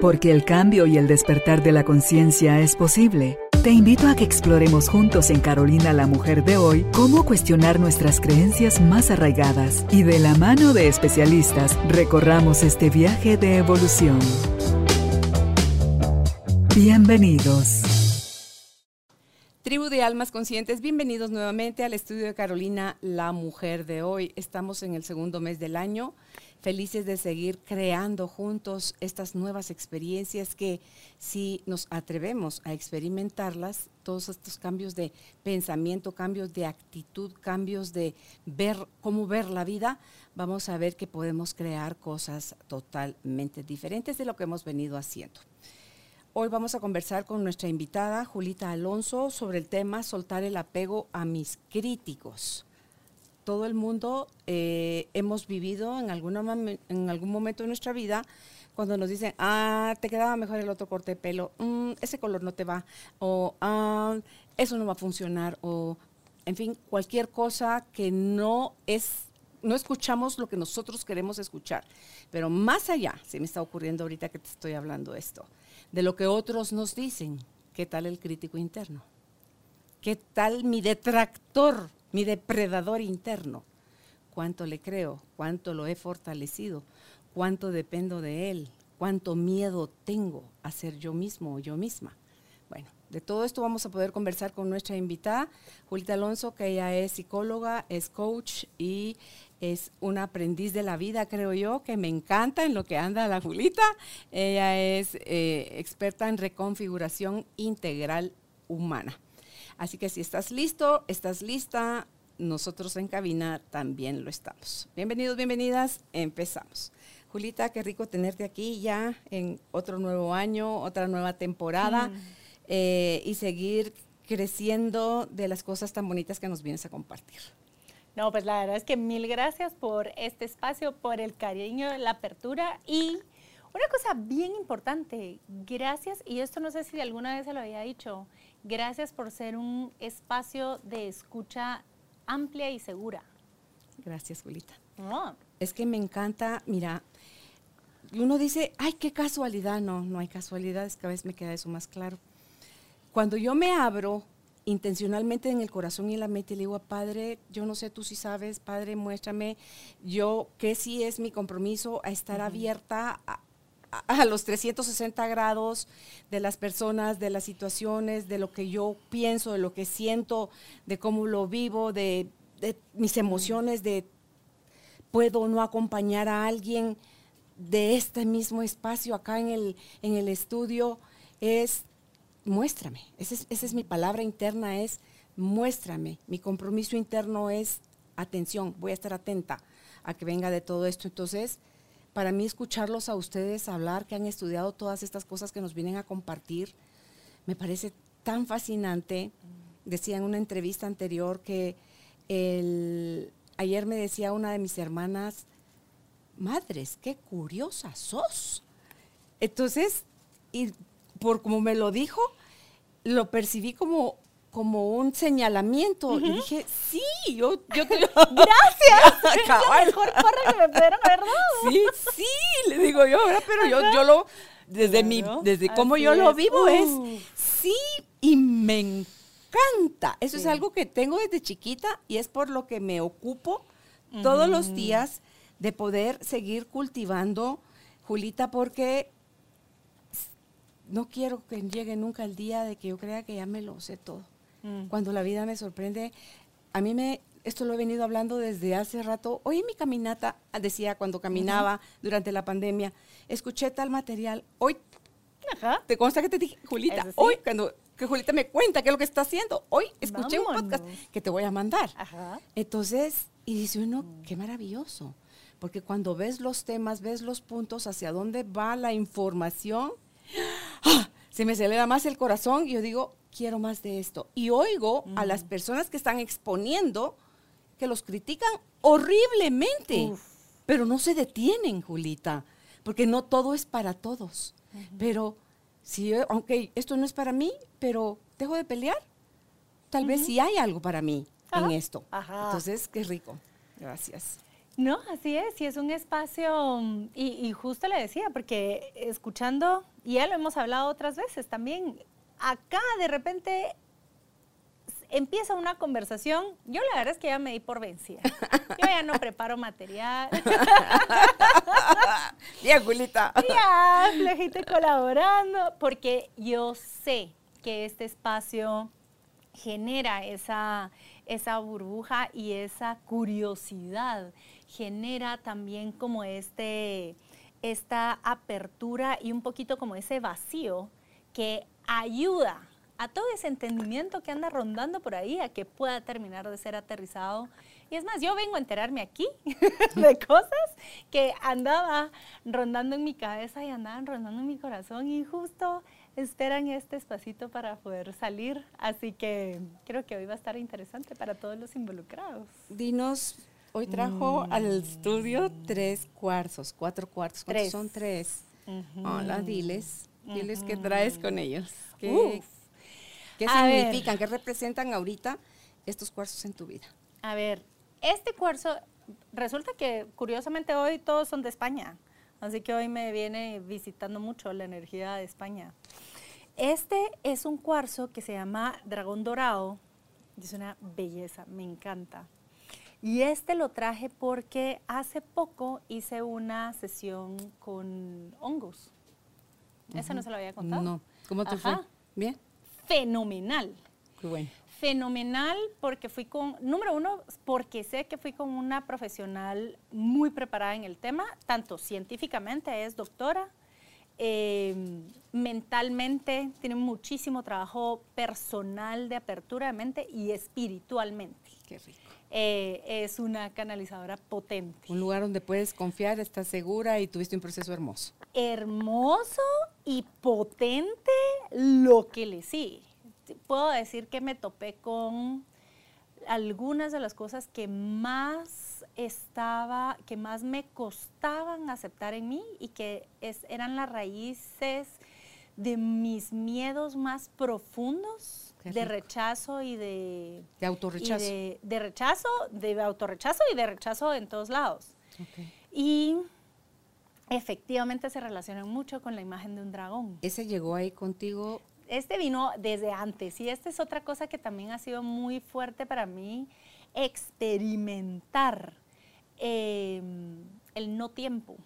Porque el cambio y el despertar de la conciencia es posible. Te invito a que exploremos juntos en Carolina la Mujer de hoy cómo cuestionar nuestras creencias más arraigadas y de la mano de especialistas recorramos este viaje de evolución. Bienvenidos. Tribu de Almas Conscientes, bienvenidos nuevamente al estudio de Carolina, la mujer de hoy. Estamos en el segundo mes del año, felices de seguir creando juntos estas nuevas experiencias que si nos atrevemos a experimentarlas, todos estos cambios de pensamiento, cambios de actitud, cambios de ver cómo ver la vida, vamos a ver que podemos crear cosas totalmente diferentes de lo que hemos venido haciendo. Hoy vamos a conversar con nuestra invitada Julita Alonso sobre el tema soltar el apego a mis críticos. Todo el mundo eh, hemos vivido en, alguna, en algún momento de nuestra vida cuando nos dicen, ah, te quedaba mejor el otro corte de pelo, mm, ese color no te va, o ah, eso no va a funcionar, o en fin, cualquier cosa que no es, no escuchamos lo que nosotros queremos escuchar. Pero más allá, se me está ocurriendo ahorita que te estoy hablando esto de lo que otros nos dicen. ¿Qué tal el crítico interno? ¿Qué tal mi detractor, mi depredador interno? ¿Cuánto le creo? ¿Cuánto lo he fortalecido? ¿Cuánto dependo de él? ¿Cuánto miedo tengo a ser yo mismo o yo misma? Bueno, de todo esto vamos a poder conversar con nuestra invitada, Julita Alonso, que ella es psicóloga, es coach y es una aprendiz de la vida, creo yo, que me encanta en lo que anda la Julita. Ella es eh, experta en reconfiguración integral humana. Así que si estás listo, estás lista, nosotros en cabina también lo estamos. Bienvenidos, bienvenidas, empezamos. Julita, qué rico tenerte aquí ya en otro nuevo año, otra nueva temporada mm. eh, y seguir creciendo de las cosas tan bonitas que nos vienes a compartir. No, pues la verdad es que mil gracias por este espacio, por el cariño, la apertura y una cosa bien importante, gracias, y esto no sé si alguna vez se lo había dicho, gracias por ser un espacio de escucha amplia y segura. Gracias, Julita. Es que me encanta, mira, uno dice, ay, qué casualidad, no, no hay casualidades, cada vez me queda eso más claro. Cuando yo me abro intencionalmente en el corazón y en la mente le digo, Padre, yo no sé, tú si sabes, Padre, muéstrame, yo que sí es mi compromiso a estar abierta a, los 360 grados de las personas, de las situaciones, de lo que yo pienso, de lo que siento, de cómo lo vivo, de, mis emociones, de puedo no acompañar a alguien de este mismo espacio acá en el, en el estudio, es muéstrame. Esa es, mi palabra interna, es muéstrame. Mi compromiso interno es atención, voy a estar atenta a que venga de todo esto. Entonces, para mí escucharlos a ustedes hablar, que han estudiado todas estas cosas que nos vienen a compartir, me parece tan fascinante. Decía en una entrevista anterior que ayer me decía una de mis hermanas, madres, qué curiosa sos. Entonces, y por como me lo dijo, lo percibí como como un señalamiento. Y dije, sí, yo, yo te Gracias. la mejor porra que me pudieron haber Sí, sí, le digo yo, pero yo, yo lo, desde mi, desde cómo yo lo vivo es, sí, y me encanta. Eso es algo que tengo desde chiquita y es por lo que me ocupo todos los días de poder seguir cultivando, Julita, porque no quiero que llegue nunca el día de que yo crea que ya me lo sé todo. Mm. Cuando la vida me sorprende, a mí me, esto lo he venido hablando desde hace rato. Hoy en mi caminata, decía cuando caminaba durante la pandemia, escuché tal material. Hoy, ¿te consta que te dije, Julita? Hoy, cuando que Julita me cuenta qué es lo que está haciendo, hoy escuché un podcast que te voy a mandar. Entonces, y dice uno, mm. qué maravilloso. Porque cuando ves los temas, ves los puntos hacia dónde va la información, se me acelera más el corazón y yo digo, quiero más de esto. Y oigo a las personas que están exponiendo que los critican horriblemente, pero no se detienen, Julita, porque no todo es para todos. Pero si, aunque esto no es para mí, pero dejo de pelear, tal vez sí hay algo para mí en esto. Entonces, qué rico. Gracias. No, así es, y es un espacio, y, y, justo le decía, porque escuchando, y ya lo hemos hablado otras veces también, acá de repente empieza una conversación, yo la verdad es que ya me di por vencida. Yo ya no preparo material. ya, Julita. Ya, flejita colaborando, porque yo sé que este espacio genera esa, esa burbuja y esa curiosidad, genera también como este, esta apertura y un poquito como ese vacío que ayuda a todo ese entendimiento que anda rondando por ahí, a que pueda terminar de ser aterrizado. Y es más, yo vengo a enterarme aquí de cosas que andaba rondando en mi cabeza y andaban rondando en mi corazón y justo esperan este espacito para poder salir. Así que creo que hoy va a estar interesante para todos los involucrados. Dinos, hoy trajo al mm. estudio tres cuarzos, cuatro cuartos. ¿Cuántos son tres? Hola, diles. Diles qué traes con ellos. ¿Qué, ¿Qué significan? ¿Qué representan ahorita estos cuarzos en tu vida? A ver, este cuarzo, resulta que curiosamente hoy todos son de España, así que hoy me viene visitando mucho la energía de España. Este es un cuarzo que se llama dragón dorado, es una belleza, me encanta. Y este lo traje porque hace poco hice una sesión con hongos. ¿Eso no se lo había contado? No. ¿Cómo te fue? ¿Bien? fenomenal. Qué bueno. Fenomenal porque fui con, número uno, porque sé que fui con una profesional muy preparada en el tema, tanto científicamente, es doctora, em, mentalmente tiene muchísimo trabajo personal de apertura de mente y espiritualmente. Qué rico. Eh, es una canalizadora potente. Un lugar donde puedes confiar, estás segura y tuviste un proceso hermoso. Hermoso y potente lo que le sigue. Puedo decir que me topé con algunas de las cosas que más estaba, que más me costaban aceptar en mí y que eran las raíces de mis miedos más profundos de rechazo y de... De autorrechazo. de, rechazo, de autorrechazo y de rechazo en todos lados. Y efectivamente se relacionan mucho con la imagen de un dragón. ¿Ese llegó ahí contigo? Este vino desde antes y esta es otra cosa que también ha sido muy fuerte para mí, experimentar em, el no tiempo.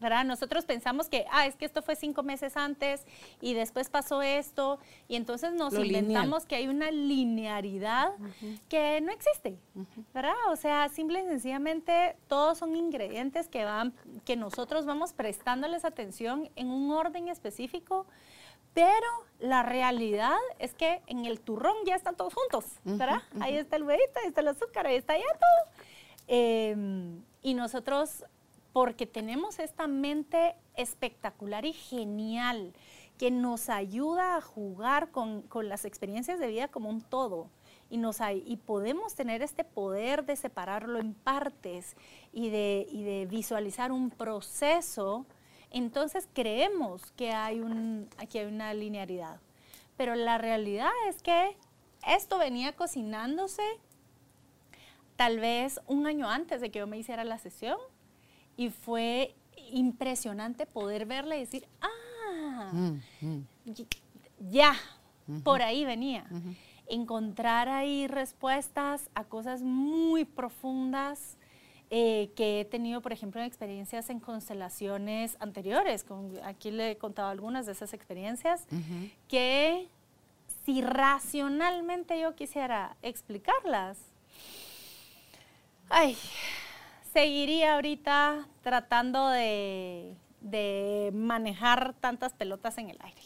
¿Verdad? Nosotros pensamos que, ah, es que esto fue cinco meses antes y después pasó esto y entonces nos inventamos que hay una linearidad que no existe, ¿verdad? O sea, simple y sencillamente todos son ingredientes que van, que nosotros vamos prestándoles atención en un orden específico, pero la realidad es que en el turrón ya están todos juntos, ¿verdad? Ahí está el huevito, ahí está el azúcar, ahí está ya todo. Em, y nosotros porque tenemos esta mente espectacular y genial que nos ayuda a jugar con, las experiencias de vida como un todo. Y, nos y podemos tener este poder de separarlo en partes y de, de visualizar un proceso, entonces creemos que hay, un, aquí hay una linearidad. Pero la realidad es que esto venía cocinándose tal vez un año antes de que yo me hiciera la sesión y fue impresionante poder verla y decir, ah, mm, mm. ya, por ahí venía. Encontrar ahí respuestas a cosas muy profundas eh, que he tenido, por ejemplo, en experiencias en constelaciones anteriores. Con, aquí le he contado algunas de esas experiencias que si racionalmente yo quisiera explicarlas, ay, seguiría ahorita tratando de, manejar tantas pelotas en el aire.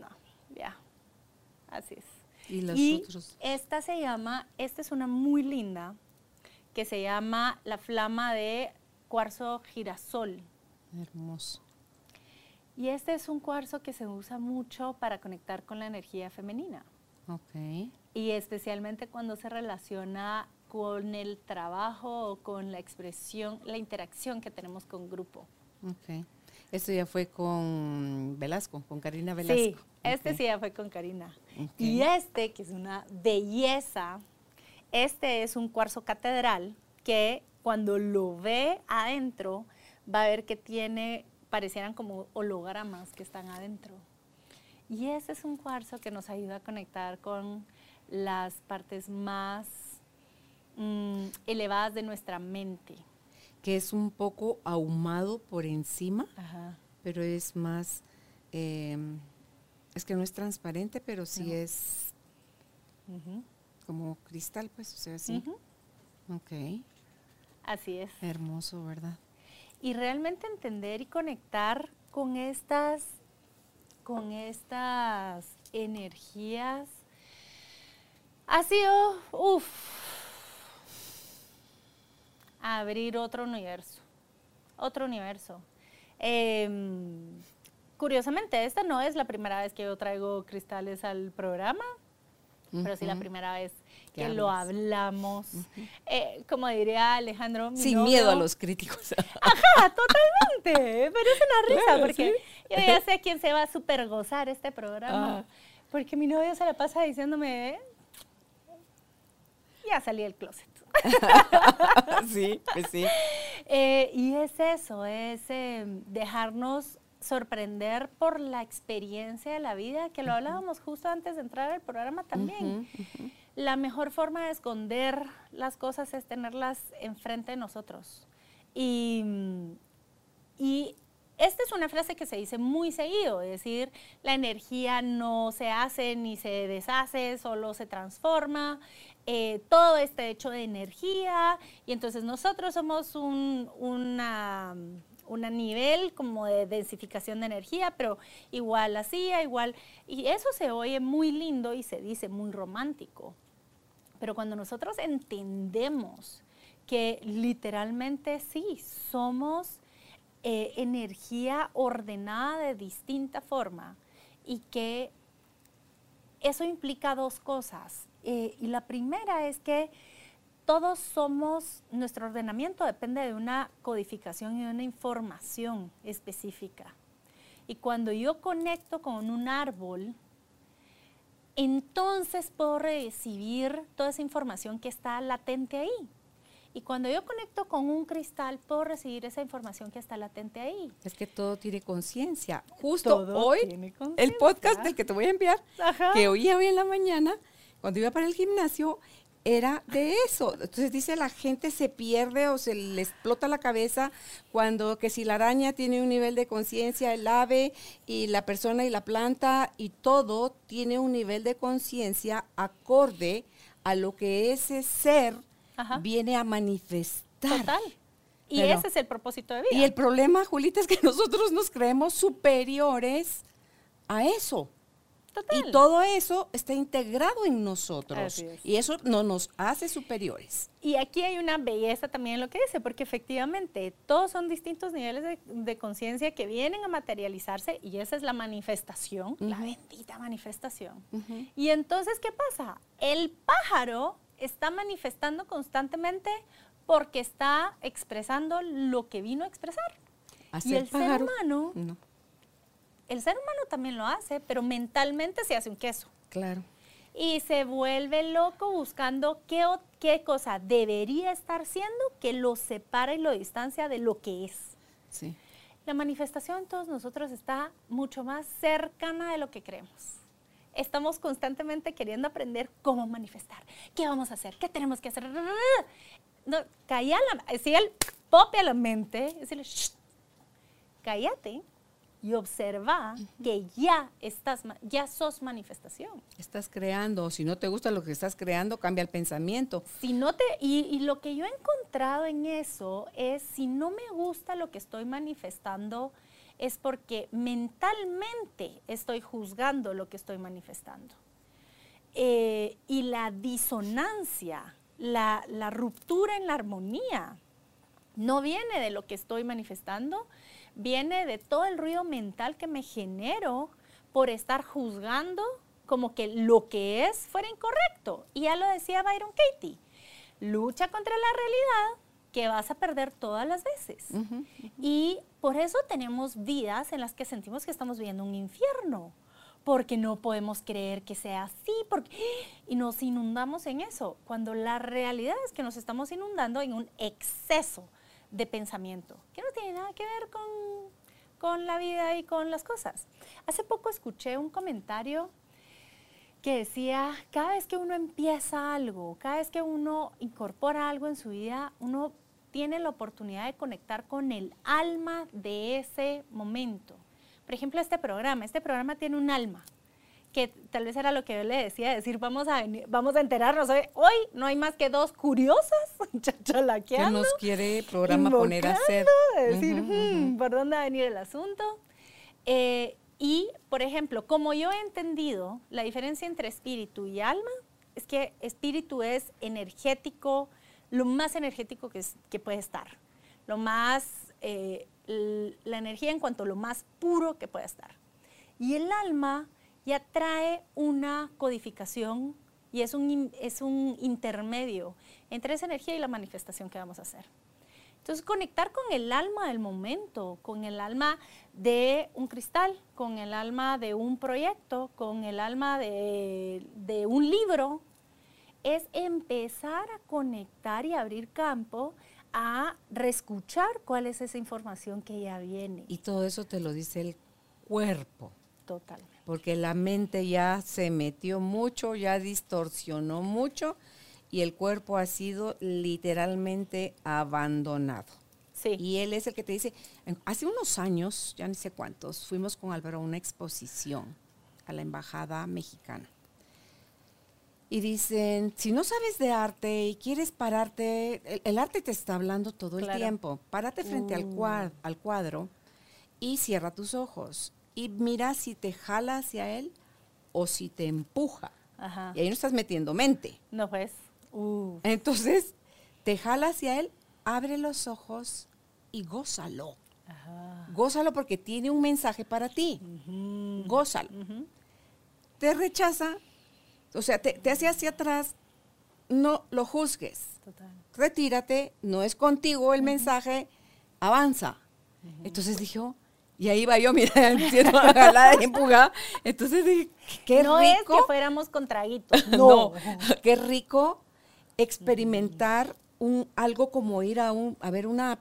No, ya, así es. Y los otros. Esta se llama, esta es una muy linda, que se llama la flama de cuarzo girasol. Hermoso. Y este es un cuarzo que se usa mucho para conectar con la energía femenina. Ok. Y especialmente cuando se relaciona con el trabajo o con la expresión, la interacción que tenemos con grupo. Ok. Esto ya fue con Velasco, con Karina Velasco. Sí, este sí ya fue con Karina. Y este, que es una belleza, este es un cuarzo catedral que cuando lo ve adentro, va a ver que tiene, parecieran como hologramas que están adentro. Y ese es un cuarzo que nos ayuda a conectar con las partes más mm, elevadas de nuestra mente. Que es un poco ahumado por encima, pero es más, em, es que no es transparente, pero sí es como cristal, pues, o sea, sí. Ok. Así es. Hermoso, ¿verdad? Y realmente entender y conectar con estas, con estas energías ha sido, uff, abrir otro universo, otro universo. Em, curiosamente, esta no es la primera vez que yo traigo cristales al programa, pero sí la primera vez que lo hablamos. Eh, como diría Alejandro. Sin miedo a los críticos. Ajá, totalmente. Pero es una risa porque yo ya sé quién se va a super gozar este programa. Ah. Porque mi novio se la pasa diciéndome, ya salí del closet. sí, pues sí. Eh, y es eso, es em, dejarnos sorprender por la experiencia de la vida, que lo hablábamos justo antes de entrar al programa también. La mejor forma de esconder las cosas es tenerlas enfrente de nosotros. Y, y esta es una frase que se dice muy seguido, es decir, la energía no se hace ni se deshace, solo se transforma. Eh, todo está hecho de energía y entonces nosotros somos un una, nivel como de densificación de energía, pero igual así, igual, y eso se oye muy lindo y se dice muy romántico. Pero cuando nosotros entendemos que literalmente sí, somos eh, energía ordenada de distinta forma y que eso implica dos cosas. Eh, y la primera es que todos somos, nuestro ordenamiento depende de una codificación y de una información específica. Y cuando yo conecto con un árbol, entonces puedo recibir toda esa información que está latente ahí. Y cuando yo conecto con un cristal, puedo recibir esa información que está latente ahí. Es que todo tiene conciencia. Justo hoy, el podcast del que te voy a enviar, que oí hoy en la mañana, cuando iba para el gimnasio, era de eso. Entonces dice la gente se pierde o se le explota la cabeza cuando que si la araña tiene un nivel de conciencia, el ave y la persona y la planta y todo tiene un nivel de conciencia acorde a lo que ese ser viene a manifestar. Total. Y ese es el propósito de vida. Y el problema, Julita, es que nosotros nos creemos superiores a eso. Total. Y todo eso está integrado en nosotros. Y eso no nos hace superiores. Y aquí hay una belleza también en lo que dice, porque efectivamente todos son distintos niveles de, conciencia que vienen a materializarse y esa es la manifestación, la bendita manifestación. Y entonces, ¿qué pasa? El pájaro está manifestando constantemente porque está expresando lo que vino a expresar. y el ser humano, el ser humano también lo hace, pero mentalmente se hace un queso. Claro. Y se vuelve loco buscando qué, qué cosa debería estar siendo que lo separa y lo distancia de lo que es. Sí. La manifestación en todos nosotros está mucho más cercana de lo que creemos estamos constantemente queriendo aprender cómo manifestar. ¿Qué vamos a hacer? ¿Qué tenemos que hacer? No, calla la, si él popia la mente, decirle, cállate y observa que ya estás, ya sos manifestación. Estás creando, si no te gusta lo que estás creando, cambia el pensamiento. Si no te, y, y lo que yo he encontrado en eso es, si no me gusta lo que estoy manifestando, es porque mentalmente estoy juzgando lo que estoy manifestando. Eh, y la disonancia, la, la ruptura en la armonía, no viene de lo que estoy manifestando, viene de todo el ruido mental que me genero por estar juzgando como que lo que es fuera incorrecto. Y ya lo decía Byron Katie, lucha contra la realidad que vas a perder todas las veces. Y por eso tenemos vidas en las que sentimos que estamos viviendo un infierno, porque no podemos creer que sea así, porque, y nos inundamos en eso, cuando la realidad es que nos estamos inundando en un exceso de pensamiento, que no tiene nada que ver con, con la vida y con las cosas. Hace poco escuché un comentario que decía, cada vez que uno empieza algo, cada vez que uno incorpora algo en su vida, uno tiene la oportunidad de conectar con el alma de ese momento. Por ejemplo, este programa, este programa tiene un alma, que tal vez era lo que yo le decía, decir, vamos a, vamos a enterarnos. Hoy, no hay más que dos curiosas chachalaqueando. Que nos quiere el programa poner a hacer. Decir, hmm, ¿por dónde va a venir el asunto? Eh, y, por ejemplo, como yo he entendido la diferencia entre espíritu y alma, es que espíritu es energético, lo más energético que, que puede estar, lo más eh, la energía en cuanto a lo más puro que pueda estar. Y el alma ya trae una codificación y es un, es un intermedio entre esa energía y la manifestación que vamos a hacer. Entonces, conectar con el alma del momento, con el alma de un cristal, con el alma de un proyecto, con el alma de, de un libro, es empezar a conectar y abrir campo a reescuchar cuál es esa información que ya viene. Y todo eso te lo dice el cuerpo. Totalmente. Porque la mente ya se metió mucho, ya distorsionó mucho y el cuerpo ha sido literalmente abandonado. Sí. Y él es el que te dice, hace unos años, ya ni sé cuántos, fuimos con Álvaro a una exposición a la embajada mexicana y dicen, si no sabes de arte y quieres pararte, el, arte te está hablando todo el tiempo, párate frente al, uh. al cuadro y cierra tus ojos y mira si te jala hacia él o si te empuja. Y ahí no estás metiendo mente. No, pues. Entonces, te jala hacia él, abre los ojos y gózalo. Gózalo porque tiene un mensaje para ti. Gózalo. Te rechaza, o sea, te, te hace hacia atrás, no lo juzgues. Retírate, no es contigo el mensaje, avanza. Entonces dijo, y ahí va yo, mira, siendo la de empujada. Entonces dije, qué rico. No es que fuéramos con traguitos. No. qué rico experimentar un, algo como ir a, un, a ver una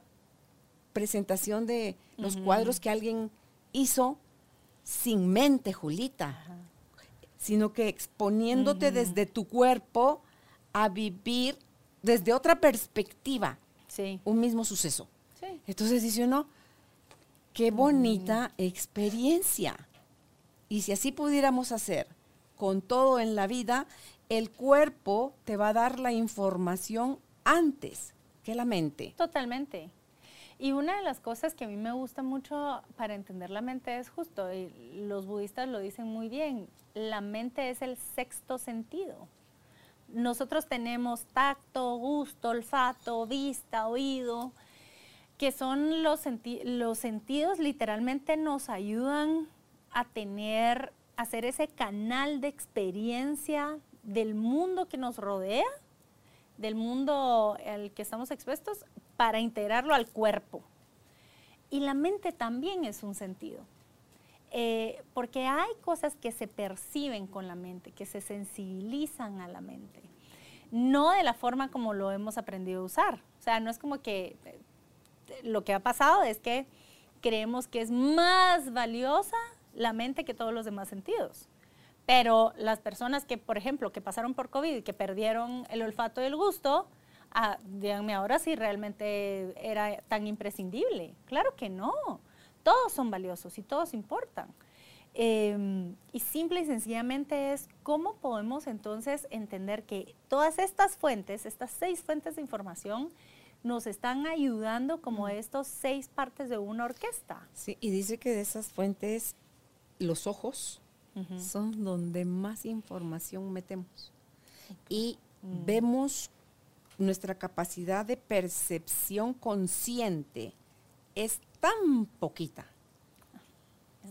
presentación de los cuadros que alguien hizo sin mente, Julita sino que exponiéndote desde tu cuerpo a vivir desde otra perspectiva un mismo suceso. Entonces dice uno, qué bonita experiencia. Y si así pudiéramos hacer con todo en la vida, el cuerpo te va a dar la información antes que la mente. Totalmente. Y una de las cosas que a mí me gusta mucho para entender la mente es justo, y los budistas lo dicen muy bien, la mente es el sexto sentido. Nosotros tenemos tacto, gusto, olfato, vista, oído, que son los, los sentidos, literalmente nos ayudan a tener, a hacer ese canal de experiencia del mundo que nos rodea, del mundo al que estamos expuestos, para integrarlo al cuerpo. Y la mente también es un sentido. Eh, porque hay cosas que se perciben con la mente, que se sensibilizan a la mente, no de la forma como lo hemos aprendido a usar. O sea, no es como que eh, lo que ha pasado es que creemos que es más valiosa la mente que todos los demás sentidos. Pero las personas que, por ejemplo, que pasaron por COVID y que perdieron el olfato y el gusto, ah, díganme ahora si realmente era tan imprescindible. Claro que no todos son valiosos y todos importan. Em, y simple y sencillamente es cómo podemos entonces entender que todas estas fuentes, estas seis fuentes de información, nos están ayudando como estos seis partes de una orquesta. Sí, y dice que de esas fuentes, los ojos son donde más información metemos. Y mm. vemos nuestra capacidad de percepción consciente es tan poquita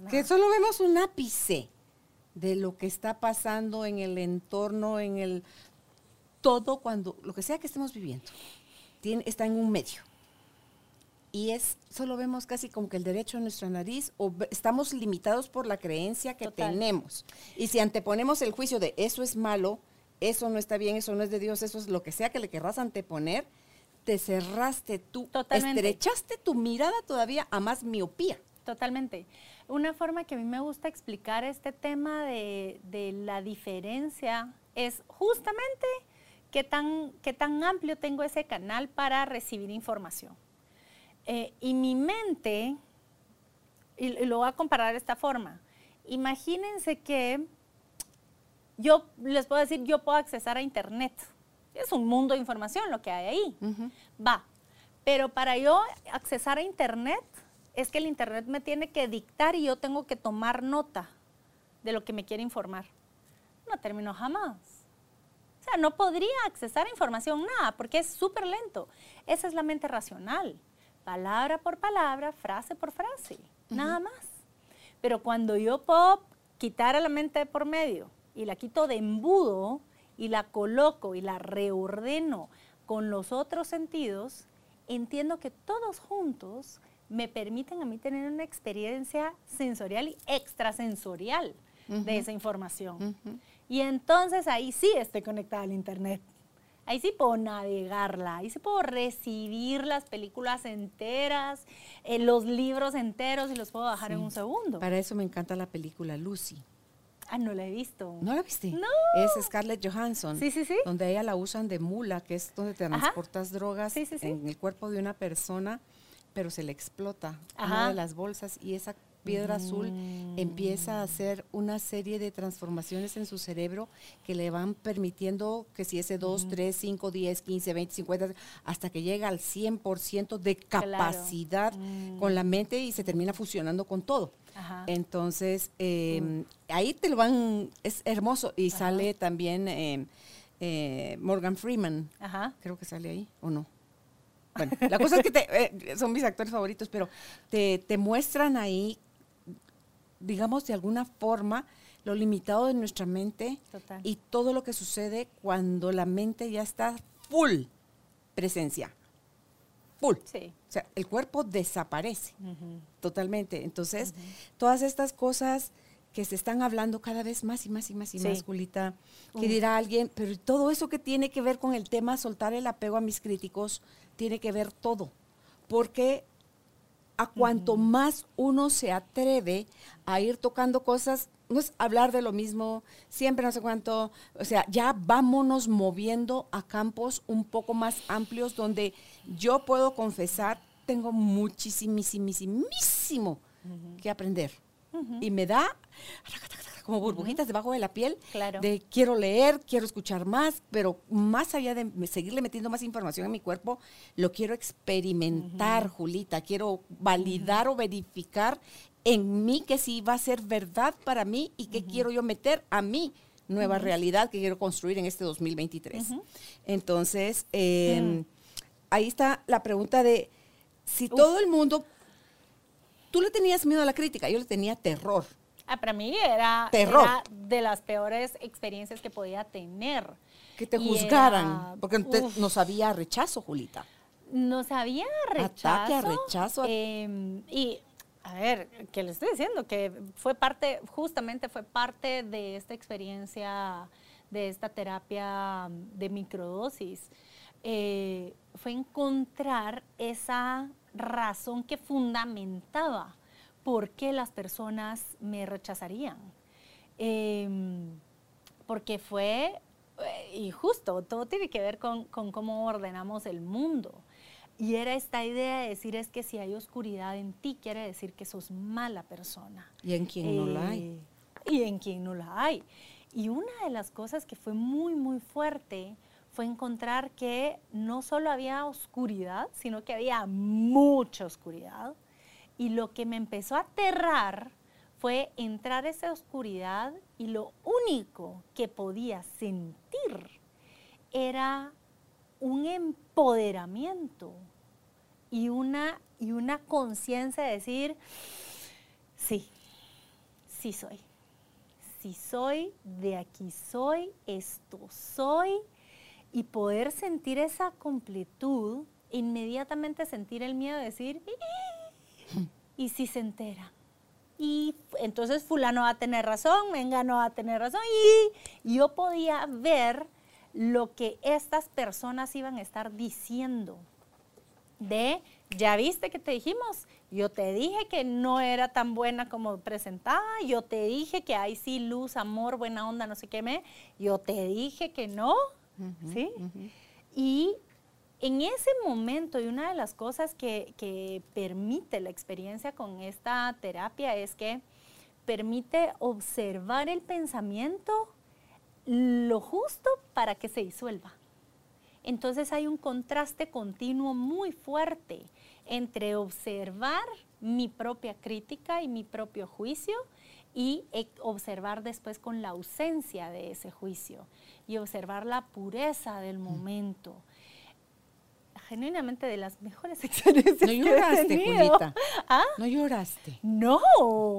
que solo vemos un ápice de lo que está pasando en el entorno, en el todo cuando, lo que sea que estemos viviendo, tiene, está en un medio. y es solo vemos casi como que el derecho en nuestra nariz o estamos limitados por la creencia que tenemos. Y si anteponemos el juicio de eso es malo, eso no está bien, eso no es de Dios, eso es lo que sea que le querrás anteponer, te cerraste tú, estrechaste tu mirada todavía a más miopía. Totalmente. Una forma que a mí me gusta explicar este tema de, de la diferencia es justamente qué tan, qué tan amplio tengo ese canal para recibir información. Eh, y mi mente, y, lo voy a comparar de esta forma, imagínense que yo les puedo decir, yo puedo accesar a Internet. Es un mundo de información lo que hay ahí. Va. Pero para yo accesar a Internet, es que el Internet me tiene que dictar y yo tengo que tomar nota de lo que me quiere informar. No termino jamás. O sea, no podría accesar a información nada porque es súper lento. Esa es la mente racional palabra por palabra, frase por frase, nada más. Pero cuando yo puedo quitar a la mente de por medio y la quito de embudo y la coloco y la reordeno con los otros sentidos, entiendo que todos juntos me permiten a mí tener una experiencia sensorial y extrasensorial de esa información. Y entonces ahí sí estoy conectada al Internet. Ahí sí puedo navegarla, ahí sí puedo recibir las películas enteras, eh, los libros enteros y los puedo bajar en un segundo. Para eso me encanta la película Lucy. Ah, no la he visto. ¿No la viste? No. Es Scarlett Johansson. Sí, sí, sí. Donde ella la usan de mula, que es donde te transportas drogas en el cuerpo de una persona, pero se le explota una de las bolsas y esa piedra azul empieza a hacer una serie de transformaciones en su cerebro que le van permitiendo que si ese 2, 3, 5, 10, 15, 20, 50, hasta que llega al 100% de capacidad mm. con la mente y se termina fusionando con todo. Entonces, em, mm. ahí te lo van, es hermoso y sale también em, eh, Morgan Freeman. Creo que sale ahí, ¿o no? Bueno, la cosa es que eh, son mis actores favoritos, pero te, te muestran ahí digamos, de alguna forma, lo limitado de nuestra mente y todo lo que sucede cuando la mente ya está full presencia. Full. Sí. O sea, el cuerpo desaparece totalmente. Entonces, todas estas cosas que se están hablando cada vez más y más y más y más, Julita, que dirá alguien, pero todo eso que tiene que ver con el tema soltar el apego a mis críticos, tiene que ver todo. Porque a cuanto más uno se atreve a ir tocando cosas, no es hablar de lo mismo, siempre no sé cuánto, o sea, ya vámonos moviendo a campos un poco más amplios donde yo puedo confesar, tengo muchísimísimo que aprender. Y me da como burbujitas debajo de la piel, de quiero leer, quiero escuchar más, pero más allá de seguirle metiendo más información en mi cuerpo, lo quiero experimentar, Julita, quiero validar o verificar en mí que sí va a ser verdad para mí y que quiero yo meter a mí nueva realidad que quiero construir en este 2023. Entonces, em, ahí está la pregunta de si todo el mundo, tú le tenías miedo a la crítica, yo le tenía terror. Ah, para mí era, de las peores experiencias que podía tener. Que te juzgaran, porque nos había rechazo, Julita. Nos había rechazo. Ataque a rechazo. Em, y, a ver, que le estoy diciendo, que fue parte, justamente fue parte de esta experiencia, de esta terapia de microdosis. Eh, fue encontrar esa razón que fundamentaba por qué las personas me rechazarían. Em, porque fue, eh, y justo, todo tiene que ver con, cómo ordenamos el mundo. Y era esta idea de decir es que si hay oscuridad en ti, quiere decir que sos mala persona. Y en quien no la hay. Eh, y en quien no la hay. Y una de las cosas que fue muy, muy fuerte fue encontrar que no solo había oscuridad, sino que había mucha oscuridad y lo que me empezó a aterrar fue entrar esa oscuridad y lo único que podía sentir era un empoderamiento y una, y una conciencia de decir, sí, sí soy, sí soy, de aquí soy, esto soy, y poder sentir esa completud inmediatamente sentir el miedo de decir, ¿y si se entera? Y entonces fulano va a tener razón, venga no va a tener razón. Y yo podía ver lo que estas personas iban a estar diciendo de, ya viste que te dijimos, yo te dije que no era tan buena como presentaba, yo te dije que hay sí luz, amor, buena onda, no sé qué me, yo te dije que no, ¿sí? Y en ese momento, y una de las cosas que, que permite la experiencia con esta terapia es que permite observar el pensamiento lo justo para que se disuelva. Entonces hay un contraste continuo muy fuerte entre observar mi propia crítica y mi propio juicio y e, observar después con la ausencia de ese juicio y observar la pureza del mm. momento genuinamente de las mejores experiencias no lloraste, Julita. ¿Ah? No lloraste. No.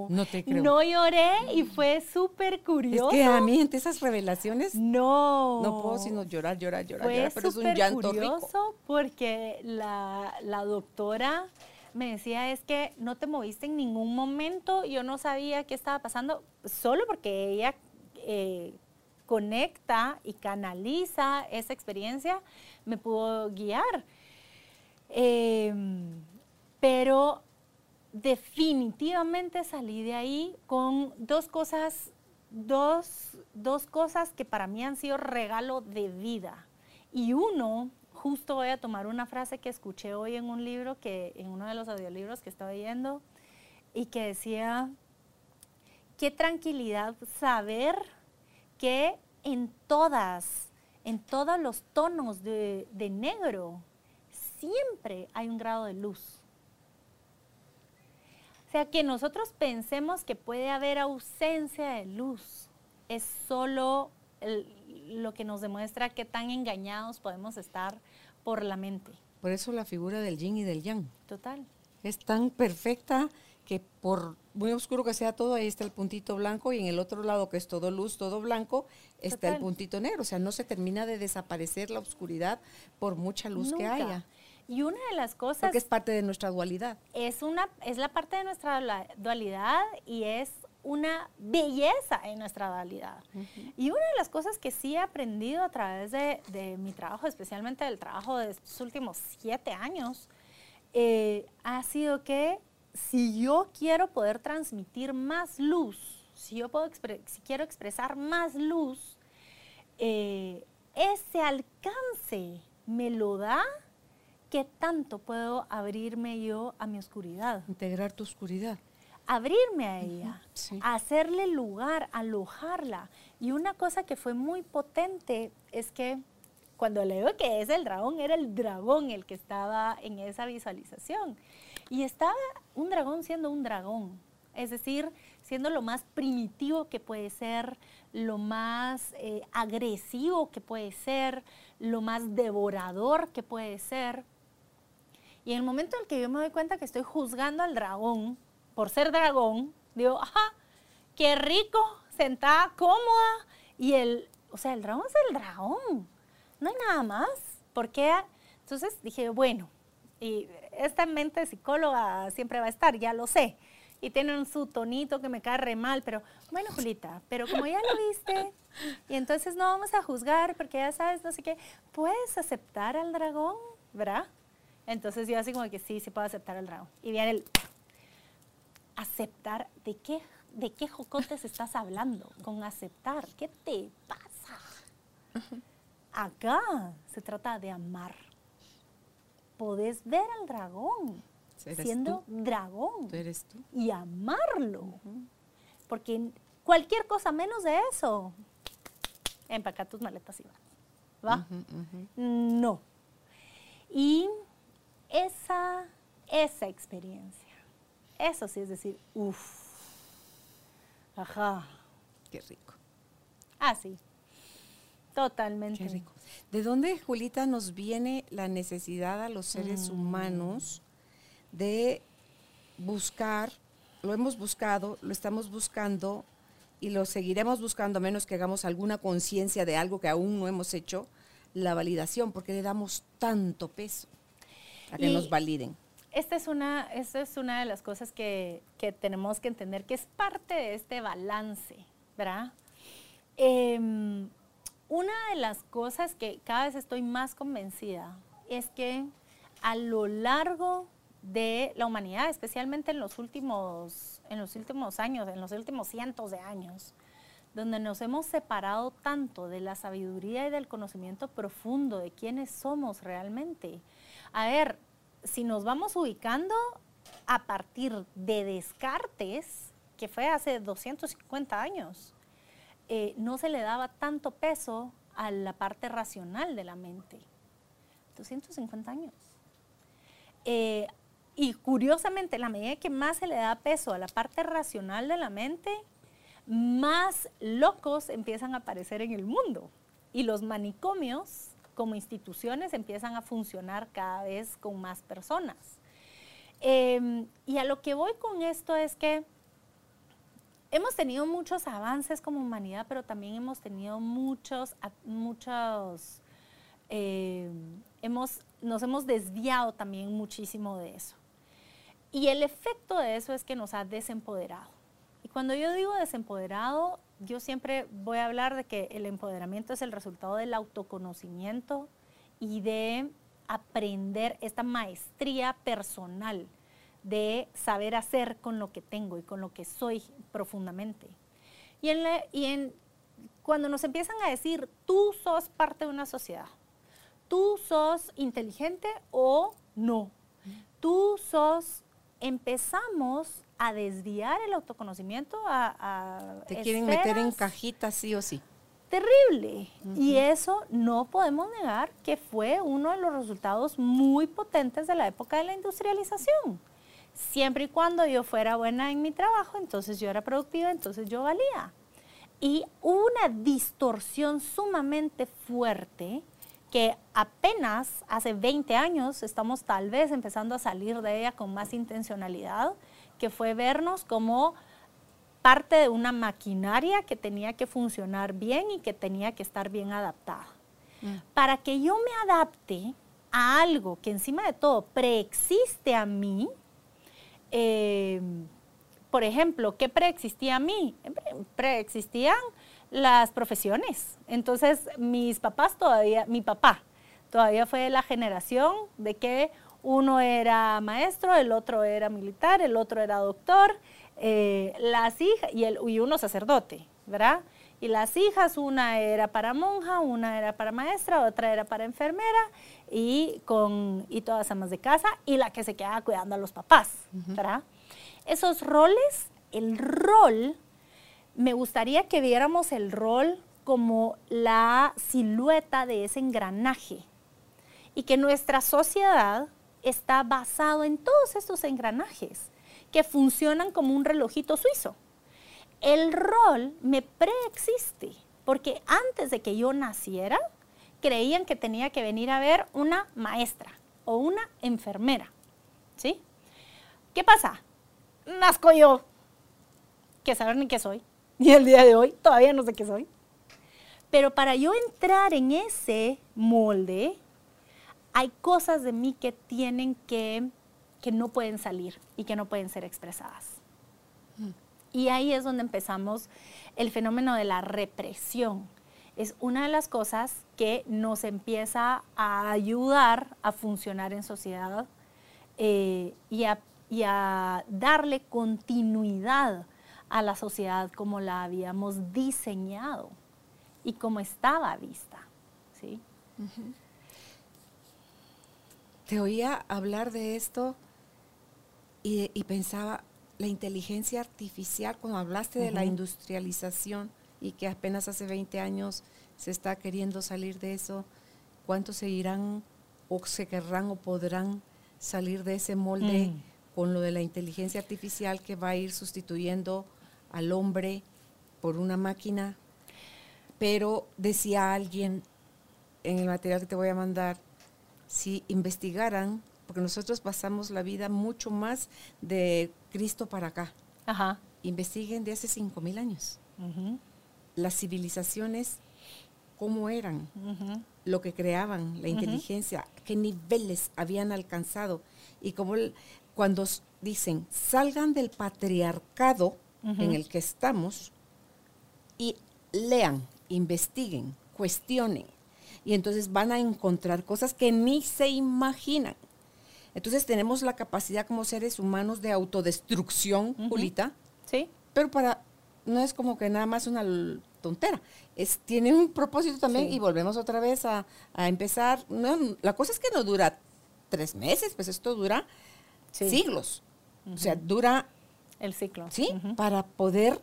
No te creo. No lloré y fue súper curioso. Es que a mí entre esas revelaciones no. No puedo sino llorar, llorar, llorar, fue pero es un llanto curioso porque la, la doctora me decía es que no te moviste en ningún momento, yo no sabía qué estaba pasando, solo porque ella eh, conecta y canaliza esa experiencia, me pudo guiar. Em, pero definitivamente salí de ahí con dos cosas, dos, dos cosas que para mí han sido regalo de vida. Y uno, justo voy a tomar una frase que escuché hoy en un libro, que, en uno de los audiolibros que estaba leyendo, y que decía, qué tranquilidad saber que en todas, en todos los tonos de, de negro, siempre hay un grado de luz. O sea, que nosotros pensemos que puede haber ausencia de luz es solo lo que nos demuestra qué tan engañados podemos estar por la mente. Por eso la figura del yin y del yang. Total. Es tan perfecta que por muy oscuro que sea todo, ahí está el puntito blanco y en el otro lado que es todo luz, todo blanco, está el puntito negro. O sea, no se termina de desaparecer la oscuridad por mucha luz que haya. Y una de las cosas... Porque es parte de nuestra dualidad. Es, una, es la parte de nuestra dualidad y es una belleza en nuestra dualidad. Y una de las cosas que sí he aprendido a través de, de, mi trabajo, especialmente del trabajo de estos últimos siete años, eh, ha sido que si yo quiero poder transmitir más luz, si yo puedo si quiero expresar más luz, eh, ese alcance me lo da ¿qué tanto puedo abrirme yo a mi oscuridad? Integrar tu oscuridad. Abrirme a ella, hacerle lugar, alojarla. Y una cosa que fue muy potente es que cuando le digo que es el dragón, era el dragón el que estaba en esa visualización. Y estaba un dragón siendo un dragón, es decir, siendo lo más primitivo que puede ser, lo más eh, agresivo que puede ser, lo más devorador que puede ser. Y en el momento en el que yo me doy cuenta que estoy juzgando al dragón por ser dragón, digo, ajá, qué rico, sentada cómoda. Y el, o sea, el dragón es el dragón, no hay nada más. ¿Por qué? Entonces dije, bueno, y esta mente psicóloga siempre va a estar, ya lo sé. Y tienen su tonito que me cae re mal, pero bueno, Julita, pero como ya lo viste, y entonces no vamos a juzgar porque ya sabes, no sé qué, puedes aceptar al dragón, ¿verdad? Entonces yo así como que sí, sí puedo aceptar el dragón. Y viene el aceptar, ¿de qué, de qué jocotes estás hablando con aceptar? ¿Qué te pasa? Acá se trata de amar. Podés ver al dragón siendo dragón. eres tú. Y amarlo. Porque cualquier cosa menos de eso, empaca tus maletas y ¿Va? No. Y esa, esa experiencia. Eso sí es decir, uff, ajá. Qué rico. Ah, sí. Totalmente. Qué rico. ¿De dónde, Julita, nos viene la necesidad a los seres mm. humanos de buscar, lo hemos buscado, lo estamos buscando y lo seguiremos buscando a menos que hagamos alguna conciencia de algo que aún no hemos hecho, la validación, porque le damos tanto peso? A que nos validen. Esta es, una, esta es una de las cosas que, que, tenemos que entender, que es parte de este balance, ¿verdad? Em, una de las cosas que cada vez estoy más convencida es que a lo largo de la humanidad, especialmente en los últimos, en los últimos años, en los últimos cientos de años, donde nos hemos separado tanto de la sabiduría y del conocimiento profundo de quiénes somos realmente. A ver, si nos vamos ubicando a partir de Descartes, que fue hace 250 años, eh, no se le daba tanto peso a la parte racional de la mente. 250 años. Eh, y curiosamente, la medida que más se le da peso a la parte racional de la mente, más locos empiezan a aparecer en el mundo. Y los manicomios como instituciones empiezan a funcionar cada vez con más personas. Em, y a lo que voy con esto es que hemos tenido muchos avances como humanidad, pero también hemos tenido muchos, muchos, em, hemos, nos hemos desviado también muchísimo de eso. Y el efecto de eso es que nos ha desempoderado. Y cuando yo digo desempoderado, yo siempre voy a hablar de que el empoderamiento es el resultado del autoconocimiento y de aprender esta maestría personal de saber hacer con lo que tengo y con lo que soy profundamente. Y, en cuando nos empiezan a decir, tú sos parte de una sociedad, tú sos inteligente o no, tú sos, empezamos a desviar el autoconocimiento a... Te quieren meter en cajitas sí o sí. Terrible. Y eso no podemos negar que fue uno de los resultados muy potentes de la época de la industrialización. Siempre y cuando yo fuera buena en mi trabajo, entonces yo era productiva, entonces yo valía. Y una distorsión sumamente fuerte que apenas hace 20 años estamos tal vez empezando a salir de ella con más intencionalidad, que fue vernos como parte de una maquinaria que tenía que funcionar bien y que tenía que estar bien adaptada. Mm. Para que yo me adapte a algo que encima de todo preexiste a mí, em, por ejemplo, ¿qué preexistía a mí? Preexistían las profesiones. Entonces, mis papás todavía, mi papá todavía fue de la generación de que uno era maestro, el otro era militar, el otro era doctor, eh, las hijas y, el, y uno sacerdote, ¿verdad? Y las hijas, una era para monja, una era para maestra, otra era para enfermera y, con, y todas amas de casa y la que se quedaba cuidando a los papás, ¿verdad? Esos roles, el rol, me gustaría que viéramos el rol como la silueta de ese engranaje y que nuestra sociedad está basado en todos estos engranajes que funcionan como un relojito suizo. El rol me preexiste porque antes de que yo naciera, creían que tenía que venir a ver una maestra o una enfermera. ¿Sí? ¿Qué pasa? Nazco yo, que saber ni qué soy. Y el día de hoy todavía no sé qué soy. Pero para yo entrar en ese molde, hay cosas de mí que tienen que, que no pueden salir y que no pueden ser expresadas. Mm. Y ahí es donde empezamos el fenómeno de la represión. Es una de las cosas que nos empieza a ayudar a funcionar en sociedad eh, y, a, y, a, darle continuidad a la sociedad como la habíamos diseñado y como estaba vista. ¿sí? Te oía hablar de esto y, pensaba, la inteligencia artificial, cuando hablaste de la industrialización y que apenas hace 20 años se está queriendo salir de eso, ¿cuántos seguirán o se querrán o podrán salir de ese molde mm. con lo de la inteligencia artificial que va a ir sustituyendo al hombre por una máquina? Pero decía alguien en el material que te voy a mandar, si investigaran, porque nosotros pasamos la vida mucho más de Cristo para acá. Investiguen de hace 5.000 años. Las civilizaciones cómo eran, lo que creaban, la inteligencia, qué niveles habían alcanzado. Y cómo cuando dicen salgan del patriarcado en el que estamos y lean, investiguen, cuestionen y entonces van a encontrar cosas que ni se imaginan. Entonces tenemos la capacidad como seres humanos de autodestrucción, Julita. Sí. Pero para, no es como que nada más una tontera. Es, tiene un propósito también y volvemos otra vez a, empezar. la cosa es que no dura tres meses, pues esto dura siglos. O sea, dura... El ciclo. Sí, para poder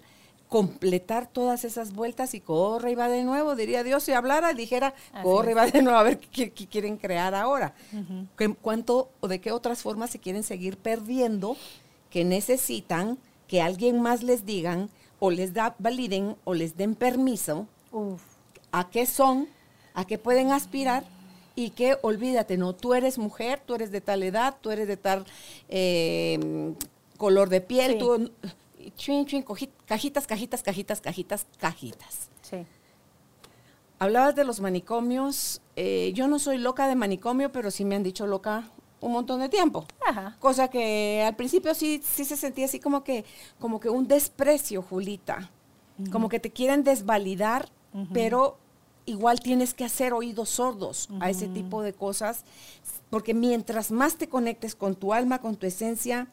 completar todas esas vueltas y corre y va de nuevo, diría Dios, si hablara, dijera, corre y va de nuevo a ver qué, quieren crear ahora. ¿Cuánto o de qué otras formas se quieren seguir perdiendo que necesitan que alguien más les digan o les da, validen o les den permiso a qué son, a qué pueden aspirar y que olvídate, no, tú eres mujer, tú eres de tal edad, tú eres de tal eh, color de piel, tú cajitas, cajitas, cajitas, cajitas, cajitas. Sí. Hablabas de los manicomios. Eh, yo no soy loca de manicomio, pero sí me han dicho loca un montón de tiempo. Ajá. Cosa que al principio sí, sí se sentía así como que, como que un desprecio, Julita. Como que te quieren desvalidar, pero igual tienes que hacer oídos sordos a ese tipo de cosas, porque mientras más te conectes con tu alma, con tu esencia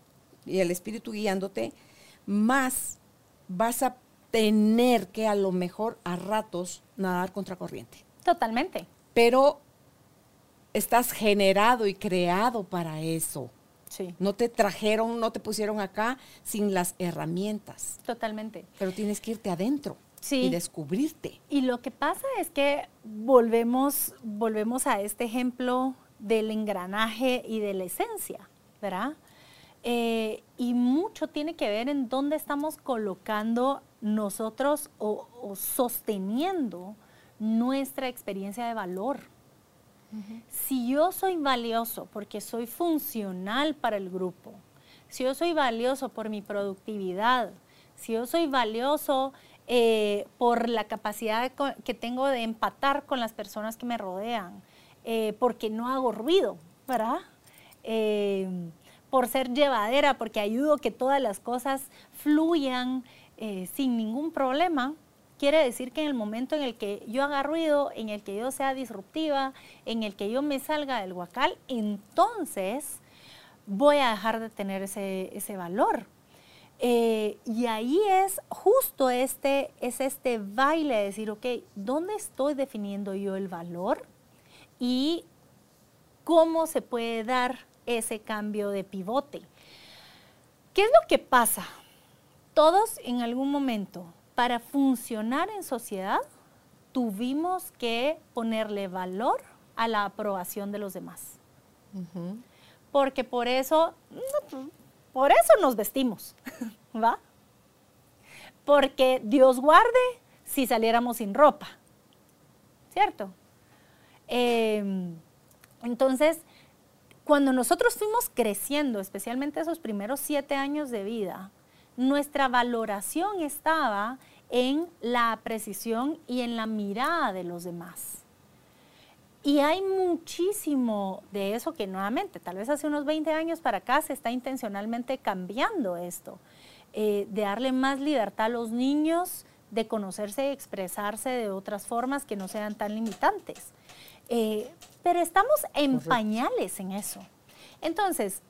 y el espíritu guiándote, más vas a tener que a lo mejor a ratos nadar contracorriente. Totalmente. Pero estás generado y creado para eso. Sí. No te trajeron, no te pusieron acá sin las herramientas. Totalmente. Pero tienes que irte adentro sí. y descubrirte. Y lo que pasa es que volvemos, volvemos a este ejemplo del engranaje y de la esencia, ¿verdad? Eh, y mucho tiene que ver en dónde estamos colocando nosotros o, sosteniendo nuestra experiencia de valor. Si yo soy valioso porque soy funcional para el grupo, si yo soy valioso por mi productividad, si yo soy valioso eh, por la capacidad que tengo de empatar con las personas que me rodean, eh, porque no hago ruido, ¿verdad? Por ser llevadera, porque ayudo que todas las cosas fluyan eh, sin ningún problema, quiere decir que en el momento en el que yo haga ruido, en el que yo sea disruptiva, en el que yo me salga del huacal, entonces voy a dejar de tener ese, valor. Eh, y ahí es justo este, es este baile de decir, ok, ¿dónde estoy definiendo yo el valor? Y cómo se puede dar ese cambio de pivote. ¿Qué es lo que pasa? Todos en algún momento, para funcionar en sociedad, tuvimos que ponerle valor a la aprobación de los demás. Porque por eso, por eso nos vestimos, ¿va? Porque Dios guarde si saliéramos sin ropa, ¿cierto? Em, entonces, cuando nosotros fuimos creciendo, especialmente esos primeros siete años de vida, nuestra valoración estaba en la precisión y en la mirada de los demás. Y hay muchísimo de eso que nuevamente, tal vez hace unos 20 años para acá se está intencionalmente cambiando esto, eh, de darle más libertad a los niños, de conocerse y expresarse de otras formas que no sean tan limitantes. Eh, pero estamos en pañales en eso. Entonces,